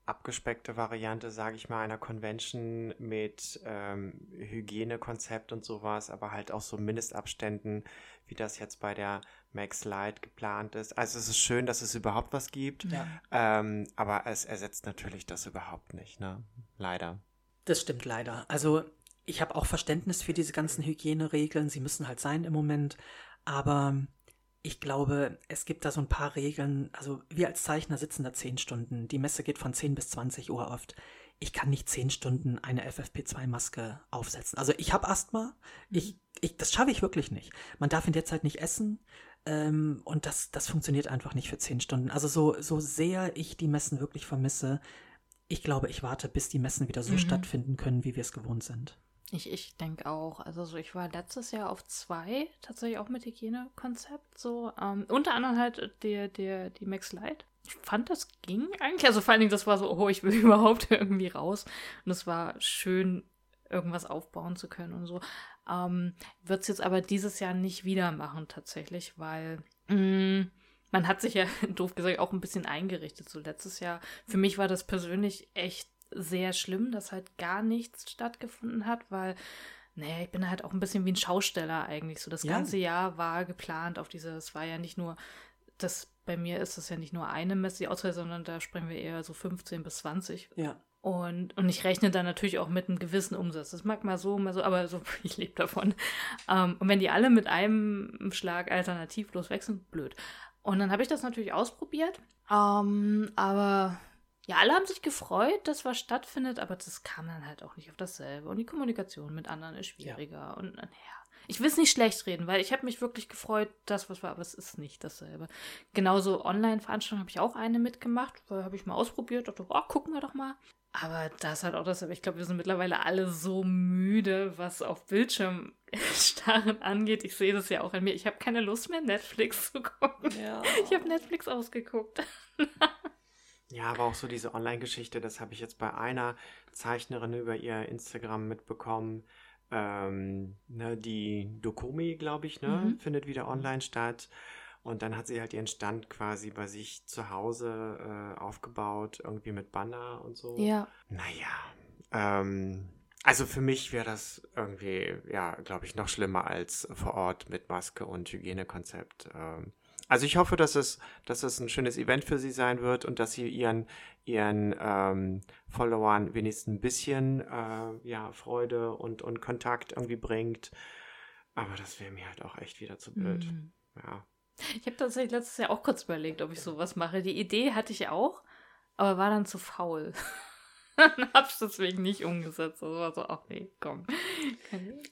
abgespeckte Variante, sage ich mal, einer Convention mit ähm, Hygienekonzept und sowas, aber halt auch so Mindestabständen, wie das jetzt bei der Max Light geplant ist. Also es ist schön, dass es überhaupt was gibt, Ja. ähm, aber es ersetzt natürlich das überhaupt nicht, ne? Leider. Das stimmt leider. Also ich habe auch Verständnis für diese ganzen Hygieneregeln. Sie müssen halt sein im Moment. Aber ich glaube, es gibt da so ein paar Regeln. Also wir als Zeichner sitzen da zehn Stunden. Die Messe geht von 10 bis 20 Uhr oft. Ich kann nicht zehn Stunden eine FFP2-Maske aufsetzen. Also ich habe Asthma. Ich, ich, das schaffe ich wirklich nicht. Man darf in der Zeit nicht essen. Ähm, und das, das funktioniert einfach nicht für zehn Stunden. Also so, so sehr ich die Messen wirklich vermisse, ich glaube, ich warte, bis die Messen wieder so Mhm. stattfinden können, wie wir es gewohnt sind. Ich, ich denke auch. Also so, ich war letztes Jahr auf zwei, tatsächlich auch mit Hygienekonzept. So, ähm, unter anderem halt der, der, die Max Light. Ich fand, das ging eigentlich. Also vor allen Dingen, das war so, oh, ich will [laughs] überhaupt irgendwie raus. Und es war schön, irgendwas aufbauen zu können und so. Ähm, Wird es jetzt aber dieses Jahr nicht wieder machen, tatsächlich, weil mh, man hat sich ja, [laughs] doof gesagt, auch ein bisschen eingerichtet. So letztes Jahr, für mich war das persönlich echt sehr schlimm, dass halt gar nichts stattgefunden hat, weil, naja, ich bin halt auch ein bisschen wie ein Schausteller eigentlich. So das Ja. ganze Jahr war geplant auf diese, es war ja nicht nur, das bei mir ist es ja nicht nur eine Messe, die Auswahl, sondern da sprechen wir eher so 15 bis 20 Ja. und, und ich rechne dann natürlich auch mit einem gewissen Umsatz. Das mag mal so, mal so, aber so, [laughs] ich lebe davon. Ähm, und wenn die alle mit einem Schlag alternativlos wechseln, blöd. Und dann habe ich das natürlich ausprobiert. Ähm, aber ja, alle haben sich gefreut, dass was stattfindet, aber das kam dann halt auch nicht auf dasselbe. Und die Kommunikation mit anderen ist schwieriger. Und naja, ich will es nicht schlecht reden, weil ich habe mich wirklich gefreut, das was war, aber es ist nicht dasselbe. Genauso Online-Veranstaltungen habe ich auch eine mitgemacht, weil habe ich mal ausprobiert, dachte, oh, gucken wir doch mal. Aber das halt auch das, ich glaube, wir sind mittlerweile alle so müde, was auf Bildschirm [laughs] starren angeht. Ich sehe das ja auch an mir. Ich habe keine Lust mehr, Netflix zu gucken. Ich habe Netflix ausgeguckt. [laughs] Ja, aber auch so diese Online-Geschichte, das habe ich jetzt bei einer Zeichnerin über ihr Instagram mitbekommen. Ähm, ne, die Dokumi, glaube ich, ne, Mhm. findet wieder online statt. Und dann hat sie halt ihren Stand quasi bei sich zu Hause äh, aufgebaut, irgendwie mit Banner und so. Ja. Naja, ähm, also für mich wäre das irgendwie, ja, glaube ich, noch schlimmer als vor Ort mit Maske und Hygienekonzept. Ähm, also ich hoffe, dass es, dass es ein schönes Event für sie sein wird und dass sie ihren, ihren ähm, Followern wenigstens ein bisschen äh, ja, Freude und, und Kontakt irgendwie bringt. Aber das wäre mir halt auch echt wieder zu blöd. Mhm. Ja. Ich habe tatsächlich letztes Jahr auch kurz überlegt, ob ich sowas mache. Die Idee hatte ich auch, aber war dann zu faul. [laughs] dann [laughs] hab's deswegen nicht umgesetzt. Also war so, ach nee, komm.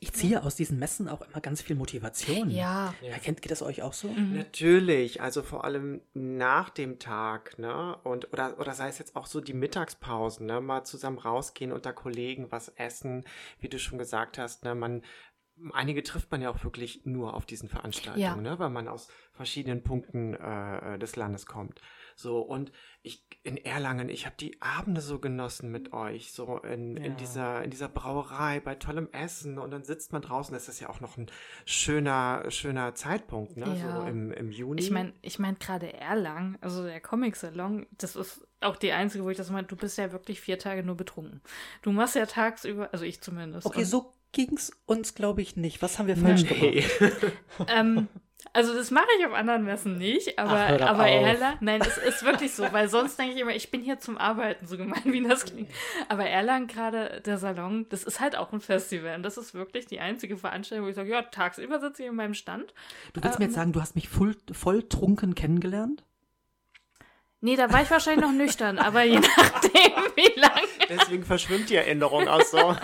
Ich ziehe aus diesen Messen auch immer ganz viel Motivation. Ja. Ja, kennt, geht das euch auch so? Mhm. Natürlich, also vor allem nach dem Tag, ne? Und oder oder sei es jetzt auch so die Mittagspausen, ne? Mal zusammen rausgehen unter Kollegen, was essen, wie du schon gesagt hast, ne? Man einige trifft man ja auch wirklich nur auf diesen Veranstaltungen, Ja. ne? Weil man aus verschiedenen Punkten äh, des Landes kommt. So, und ich in Erlangen, ich habe die Abende so genossen mit euch, so in, in, Ja. dieser, in dieser Brauerei bei tollem Essen und dann sitzt man draußen. Das ist ja auch noch ein schöner, schöner Zeitpunkt, ne? Ja. So im, im Juni. Ich meine, ich mein gerade Erlangen, also der Comic-Salon, das ist auch die einzige, wo ich das meine, du bist ja wirklich vier Tage nur betrunken. Du machst ja tagsüber, also ich zumindest. Okay, so ging's uns, glaube ich, nicht. Was haben wir falsch gemacht? nee. [laughs] [laughs] Ähm, also das mache ich auf anderen Messen nicht, aber, Ach, aber. Erlangen, nein, es ist wirklich so, weil sonst denke ich immer, ich bin hier zum Arbeiten, so gemein wie das klingt. Aber Erlangen gerade, der Salon, das ist halt auch ein Festival und das ist wirklich die einzige Veranstaltung, wo ich sage, ja, tagsüber sitze ich in meinem Stand. Du willst mir Ähm, jetzt sagen, du hast mich voll, voll trunken kennengelernt? Nee, da war ich wahrscheinlich noch nüchtern, aber je [laughs] nachdem, wie lang. Deswegen verschwimmt die Erinnerung auch so.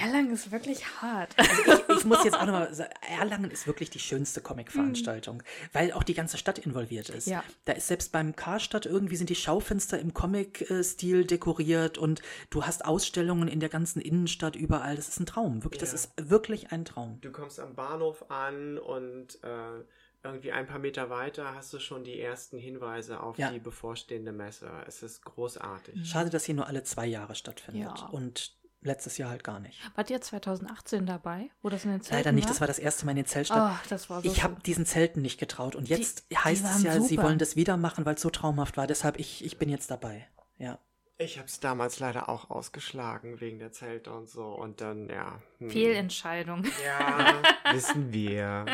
Erlangen ist wirklich hart. ich, ich muss jetzt auch nochmal sagen, Erlangen ist wirklich die schönste Comic-Veranstaltung, weil auch die ganze Stadt involviert ist. Ja. Da ist selbst beim Karstadt irgendwie sind die Schaufenster im Comic-Stil dekoriert und du hast Ausstellungen in der ganzen Innenstadt überall. Das ist ein Traum. Wirklich, das Ja. ist wirklich ein Traum. Du kommst am Bahnhof an und äh, irgendwie ein paar Meter weiter hast du schon die ersten Hinweise auf Ja. die bevorstehende Messe. Es ist großartig. Schade, dass sie nur alle zwei Jahre stattfindet Ja. und letztes Jahr halt gar nicht. Wart ihr 2018 dabei, wo das in den Zelten Leider nicht, war? das war das erste Mal in den Zeltstadt. Oh, das war so ich habe diesen Zelten nicht getraut und jetzt Die- heißt die es ja, sie super. wollen das wieder machen, weil es so traumhaft war. Deshalb ich, ich bin jetzt dabei. Ja. Ich habe es damals leider auch ausgeschlagen wegen der Zelte und so. Und dann, ja. hm. Fehlentscheidung. Ja, [laughs] wissen wir.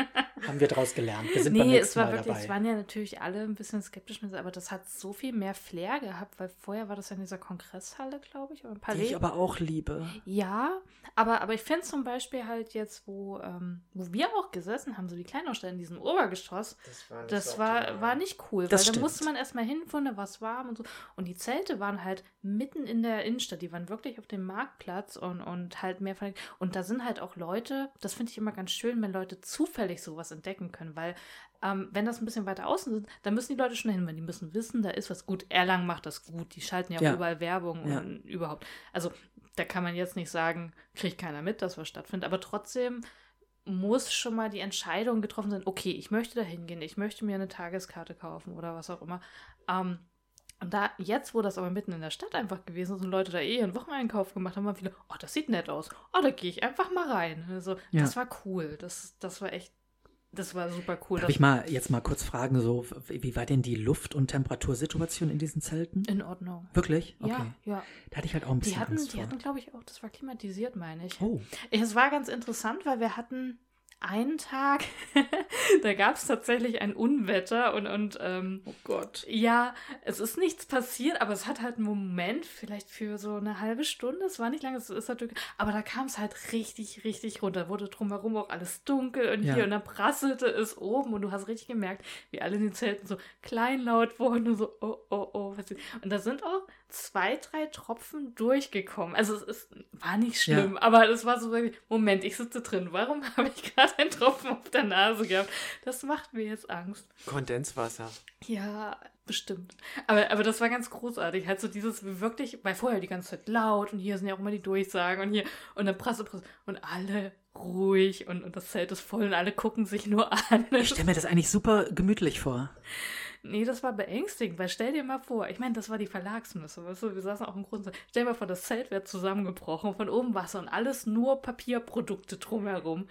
Haben wir daraus gelernt. Wir sind beim Nee, es nächsten war Mal wirklich, dabei. es waren ja natürlich alle ein bisschen skeptisch, mit, aber das hat so viel mehr Flair gehabt, weil vorher war das ja in dieser Kongresshalle, glaube ich, oder im die Palais. ich aber auch liebe. Ja, aber, aber ich finde zum Beispiel halt jetzt, wo, ähm, wo wir auch gesessen haben, so die Kleinaussteller in diesem Obergeschoss, Das war, nicht das so war, war nicht cool, Das weil da stimmt. musste man erstmal hinfahren, da war es warm und so. Und die Zelte waren halt mitten in der Innenstadt, die waren wirklich auf dem Marktplatz und, und halt mehr von- Und da sind halt auch Leute, das finde ich immer ganz schön, wenn Leute zufällig sowas entdecken können, weil ähm, wenn das ein bisschen weiter außen sind, dann müssen die Leute schon hin, weil die müssen wissen, da ist was gut. Erlangen macht das gut, die schalten ja Ja. überall Werbung Ja. und überhaupt. Also da kann man jetzt nicht sagen, kriegt keiner mit, dass was stattfindet, aber trotzdem muss schon mal die Entscheidung getroffen sein, okay, ich möchte da hingehen, ich möchte mir eine Tageskarte kaufen oder was auch immer. Ähm, und da, jetzt, wo das aber mitten in der Stadt einfach gewesen ist und Leute da eh einen Wocheneinkauf gemacht haben, waren viele, oh, das sieht nett aus. Oh, da gehe ich einfach mal rein. Also, Ja. das war cool. Das, das war echt, das war super cool. Darf ich mal jetzt mal kurz fragen, so wie war denn die Luft- und Temperatursituation in diesen Zelten? in Ordnung. Wirklich? Okay. Ja, ja. Da hatte ich halt auch ein bisschen Die hatten, Angst die vor. hatten, glaube ich, auch, das war klimatisiert, meine ich. oh, Es war ganz interessant, weil wir hatten einen Tag, [laughs] da gab es tatsächlich ein Unwetter und, und ähm, oh Gott. ja, es ist nichts passiert, aber es hat halt einen Moment, vielleicht für so eine halbe Stunde, es war nicht lange, es ist natürlich, aber da kam es halt richtig, richtig runter, wurde drumherum auch alles dunkel und Ja. hier und dann prasselte es oben und du hast richtig gemerkt, wie alle in den Zelten so kleinlaut wurden und so, oh, oh, oh, was ist. Und da sind auch zwei, drei Tropfen durchgekommen. Also es ist, war nicht schlimm, aber es war so, wirklich, Moment, ich sitze drin, warum [laughs] habe ich gerade einen Tropfen auf der Nase gehabt? Das macht mir jetzt Angst. Kondenswasser. Ja, bestimmt. Aber, aber das war ganz großartig. Halt so dieses wirklich, weil vorher die ganze Zeit laut und hier sind ja auch immer die Durchsagen und hier und dann Presse, Presse und alle ruhig und, und das Zelt ist voll und alle gucken sich nur an. Ich stelle mir das eigentlich super gemütlich vor. Nee, das war beängstigend, weil stell dir mal vor, ich meine, das war die Verlagsmesse, weißt du, wir saßen auch im Grunde, stell dir mal vor, das Zelt wäre zusammengebrochen, von oben Wasser und alles nur Papierprodukte drumherum.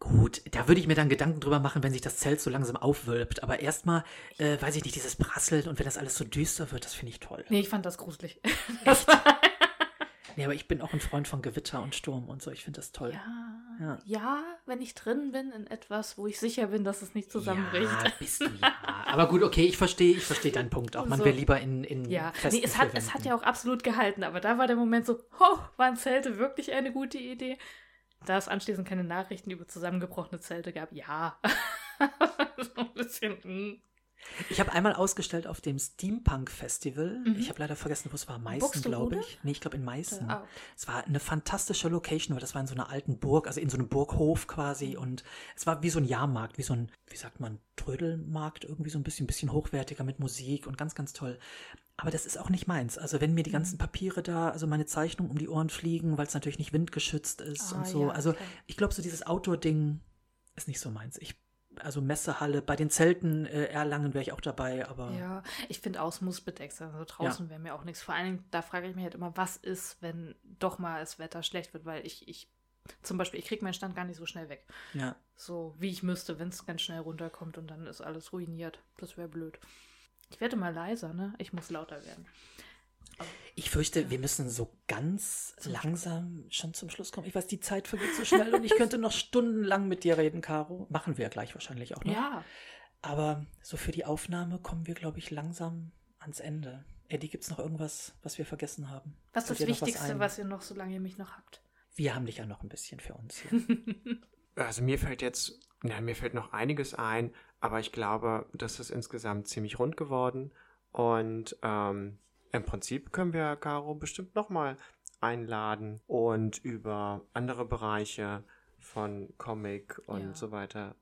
Gut, da würde ich mir dann Gedanken drüber machen, wenn sich das Zelt so langsam aufwölbt. Aber erstmal, äh, weiß ich nicht, dieses Prasseln und wenn das alles so düster wird, das finde ich toll. Nee, ich fand das gruselig. [laughs] Nee, aber ich bin auch ein Freund von Gewitter und Sturm und so. Ich finde das toll. Ja, Ja. ja, wenn ich drin bin in etwas, wo ich sicher bin, dass es nicht zusammenbricht. Ja, bist du ja. [laughs] Aber gut, okay, ich verstehe, ich verstehe deinen Punkt auch. Man So. wäre lieber in, in Ja, nee, es hat, es hat ja auch absolut gehalten, aber da war der Moment so, ho, waren Zelte wirklich eine gute Idee? Da es anschließend keine Nachrichten über zusammengebrochene Zelte gab, ja. [laughs] so ein bisschen, hm. Ich habe einmal ausgestellt auf dem Steampunk Festival. Mhm. Ich habe leider vergessen, wo es war. Meißen, glaube ich. Nee, ich glaube in Meißen. Ah. Es war eine fantastische Location, weil das war in so einer alten Burg, also in so einem Burghof quasi. Mhm. Und es war wie so ein Jahrmarkt, wie so ein, wie sagt man, Trödelmarkt, irgendwie so ein bisschen, bisschen hochwertiger mit Musik und ganz, ganz toll. Aber das ist auch nicht meins. Also wenn mir die Mhm. ganzen Papiere da, also meine Zeichnungen um die Ohren fliegen, weil es natürlich nicht windgeschützt ist Ah, und so. ja, also klar. ich glaube, so dieses Outdoor-Ding ist nicht so meins. Ich also Messehalle, bei den Zelten äh, Erlangen wäre ich auch dabei, aber. Ja, ich finde aus muss bedeckt sein. Also draußen wäre mir auch nichts. Vor allen Dingen, da frage ich mich halt immer, was ist, wenn doch mal das Wetter schlecht wird, weil ich, ich zum Beispiel, ich kriege meinen Stand gar nicht so schnell weg. Ja. So wie ich müsste, wenn es ganz schnell runterkommt und dann ist alles ruiniert. Das wäre blöd. Ich werde mal leiser, ne? Ich muss lauter werden. Ich fürchte, wir müssen so ganz langsam schon zum Schluss kommen. Ich weiß, die Zeit vergeht so schnell und ich könnte noch stundenlang mit dir reden, Caro. Machen wir ja gleich wahrscheinlich auch noch. Ja, Aber so für die Aufnahme kommen wir, glaube ich, langsam ans Ende. Eddie, gibt es noch irgendwas, was wir vergessen haben? was ist das Wichtigste, ein? was ihr noch, solange ihr mich noch habt? Wir haben dich ja noch ein bisschen für uns hier. [laughs] Also mir fällt jetzt, na, mir fällt noch einiges ein, aber ich glaube, das ist insgesamt ziemlich rund geworden. Und ähm, im Prinzip können wir Caro bestimmt nochmal einladen und über andere Bereiche von Comic und Ja. so weiter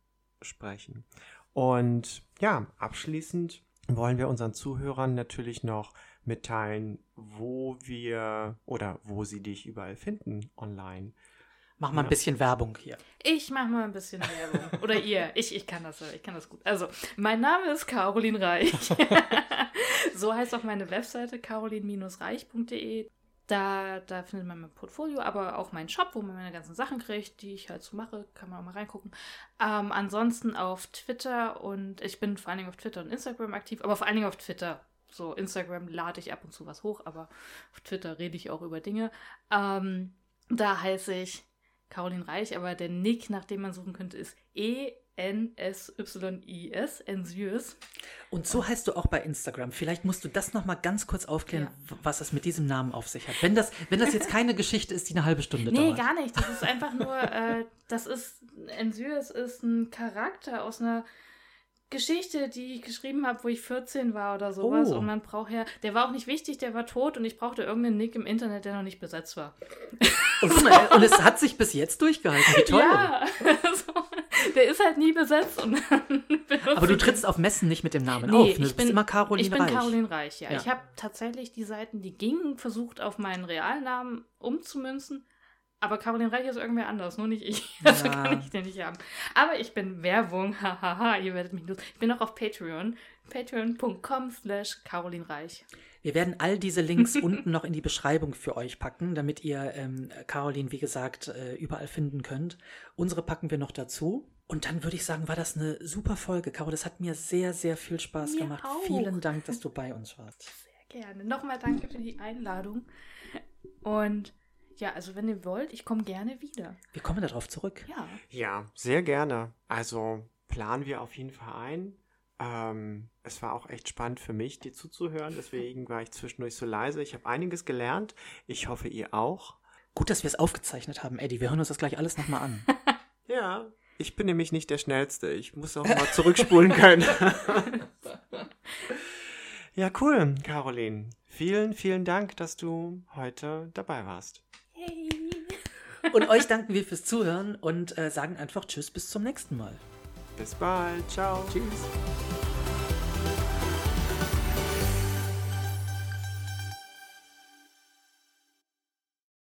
sprechen. Und ja, abschließend wollen wir unseren Zuhörern natürlich noch mitteilen, wo wir oder wo sie dich überall finden online. Mach mal ein bisschen Werbung hier. Ich mache mal ein bisschen Werbung. Oder ihr. [laughs] Ich, ich kann das, ich kann das gut. Also, mein Name ist Caroline Reich. [laughs] so heißt auch meine Webseite, carolin-reich.de. Da, da findet man mein Portfolio, aber auch meinen Shop, wo man meine ganzen Sachen kriegt, die ich halt so mache. Kann man auch mal reingucken. Ähm, ansonsten auf Twitter und ich bin vor allen Dingen auf Twitter und Instagram aktiv, aber vor allen Dingen auf Twitter. So, Instagram lade ich ab und zu was hoch, aber auf Twitter rede ich auch über Dinge. Ähm, da heiße ich Caroline Reich, aber der Nick, nach dem man suchen könnte, ist E E-N-S-Y-I-S, Ensyes. Und so heißt du auch bei Instagram. Vielleicht musst du das noch mal ganz kurz aufklären, w- was es mit diesem Namen auf sich hat. Wenn das, wenn das jetzt keine [laughs] Geschichte ist, die eine halbe Stunde Nee, dauert. gar nicht. Das ist einfach nur, äh, das ist, Ensyes ist ein Charakter aus einer Geschichte, die ich geschrieben habe, wo ich 14 war oder sowas. Oh. Und man braucht ja, der war auch nicht wichtig, der war tot und ich brauchte irgendeinen Nick im Internet, der noch nicht besetzt war. Und, [laughs] und es hat sich bis jetzt durchgehalten. Wie toll. Ja, [laughs] so, der ist halt nie besetzt. Und dann [laughs] benutze Aber du trittst auf Messen nicht mit dem Namen Nee, auf. Ne? ich Du bist bin- immer Caroline ich bin Reich. Caroline Reich, ja. Ja. Ich habe tatsächlich die Seiten, die gingen, versucht auf meinen Realnamen umzumünzen. Aber Caroline Reich ist irgendwer anders, nur nicht ich. [laughs] Also Ja. kann ich den nicht haben. Aber ich bin Werbung, [laughs] hahaha, ihr werdet mich los. Ich bin auch auf Patreon. Patreon.com slash Caroline Reich. Wir werden all diese Links [laughs] unten noch in die Beschreibung für euch packen, damit ihr ähm, Caroline, wie gesagt, äh, überall finden könnt. Unsere packen wir noch dazu. Und dann würde ich sagen, war das eine super Folge. Caro, das hat mir sehr, sehr viel Spaß Mir gemacht. auch. Vielen Dank, dass du bei uns warst. Sehr gerne. Nochmal danke für die Einladung. Und ja, also wenn ihr wollt, ich komme gerne wieder. Wir kommen darauf zurück. Ja. Ja, sehr gerne. Also planen wir auf jeden Fall ein. Ähm, es war auch echt spannend für mich, dir zuzuhören. Deswegen war ich zwischendurch so leise. Ich habe einiges gelernt. Ich hoffe, ihr auch. Gut, dass wir es aufgezeichnet haben, Eddie. Wir hören uns das gleich alles nochmal an. [laughs] Ja, ich bin nämlich nicht der Schnellste. Ich muss auch mal zurückspulen können. [laughs] ja, cool, Caroline. Vielen, vielen Dank, dass du heute dabei warst. Und euch danken wir fürs Zuhören und äh, sagen einfach Tschüss bis zum nächsten Mal. Bis bald. Ciao. Tschüss.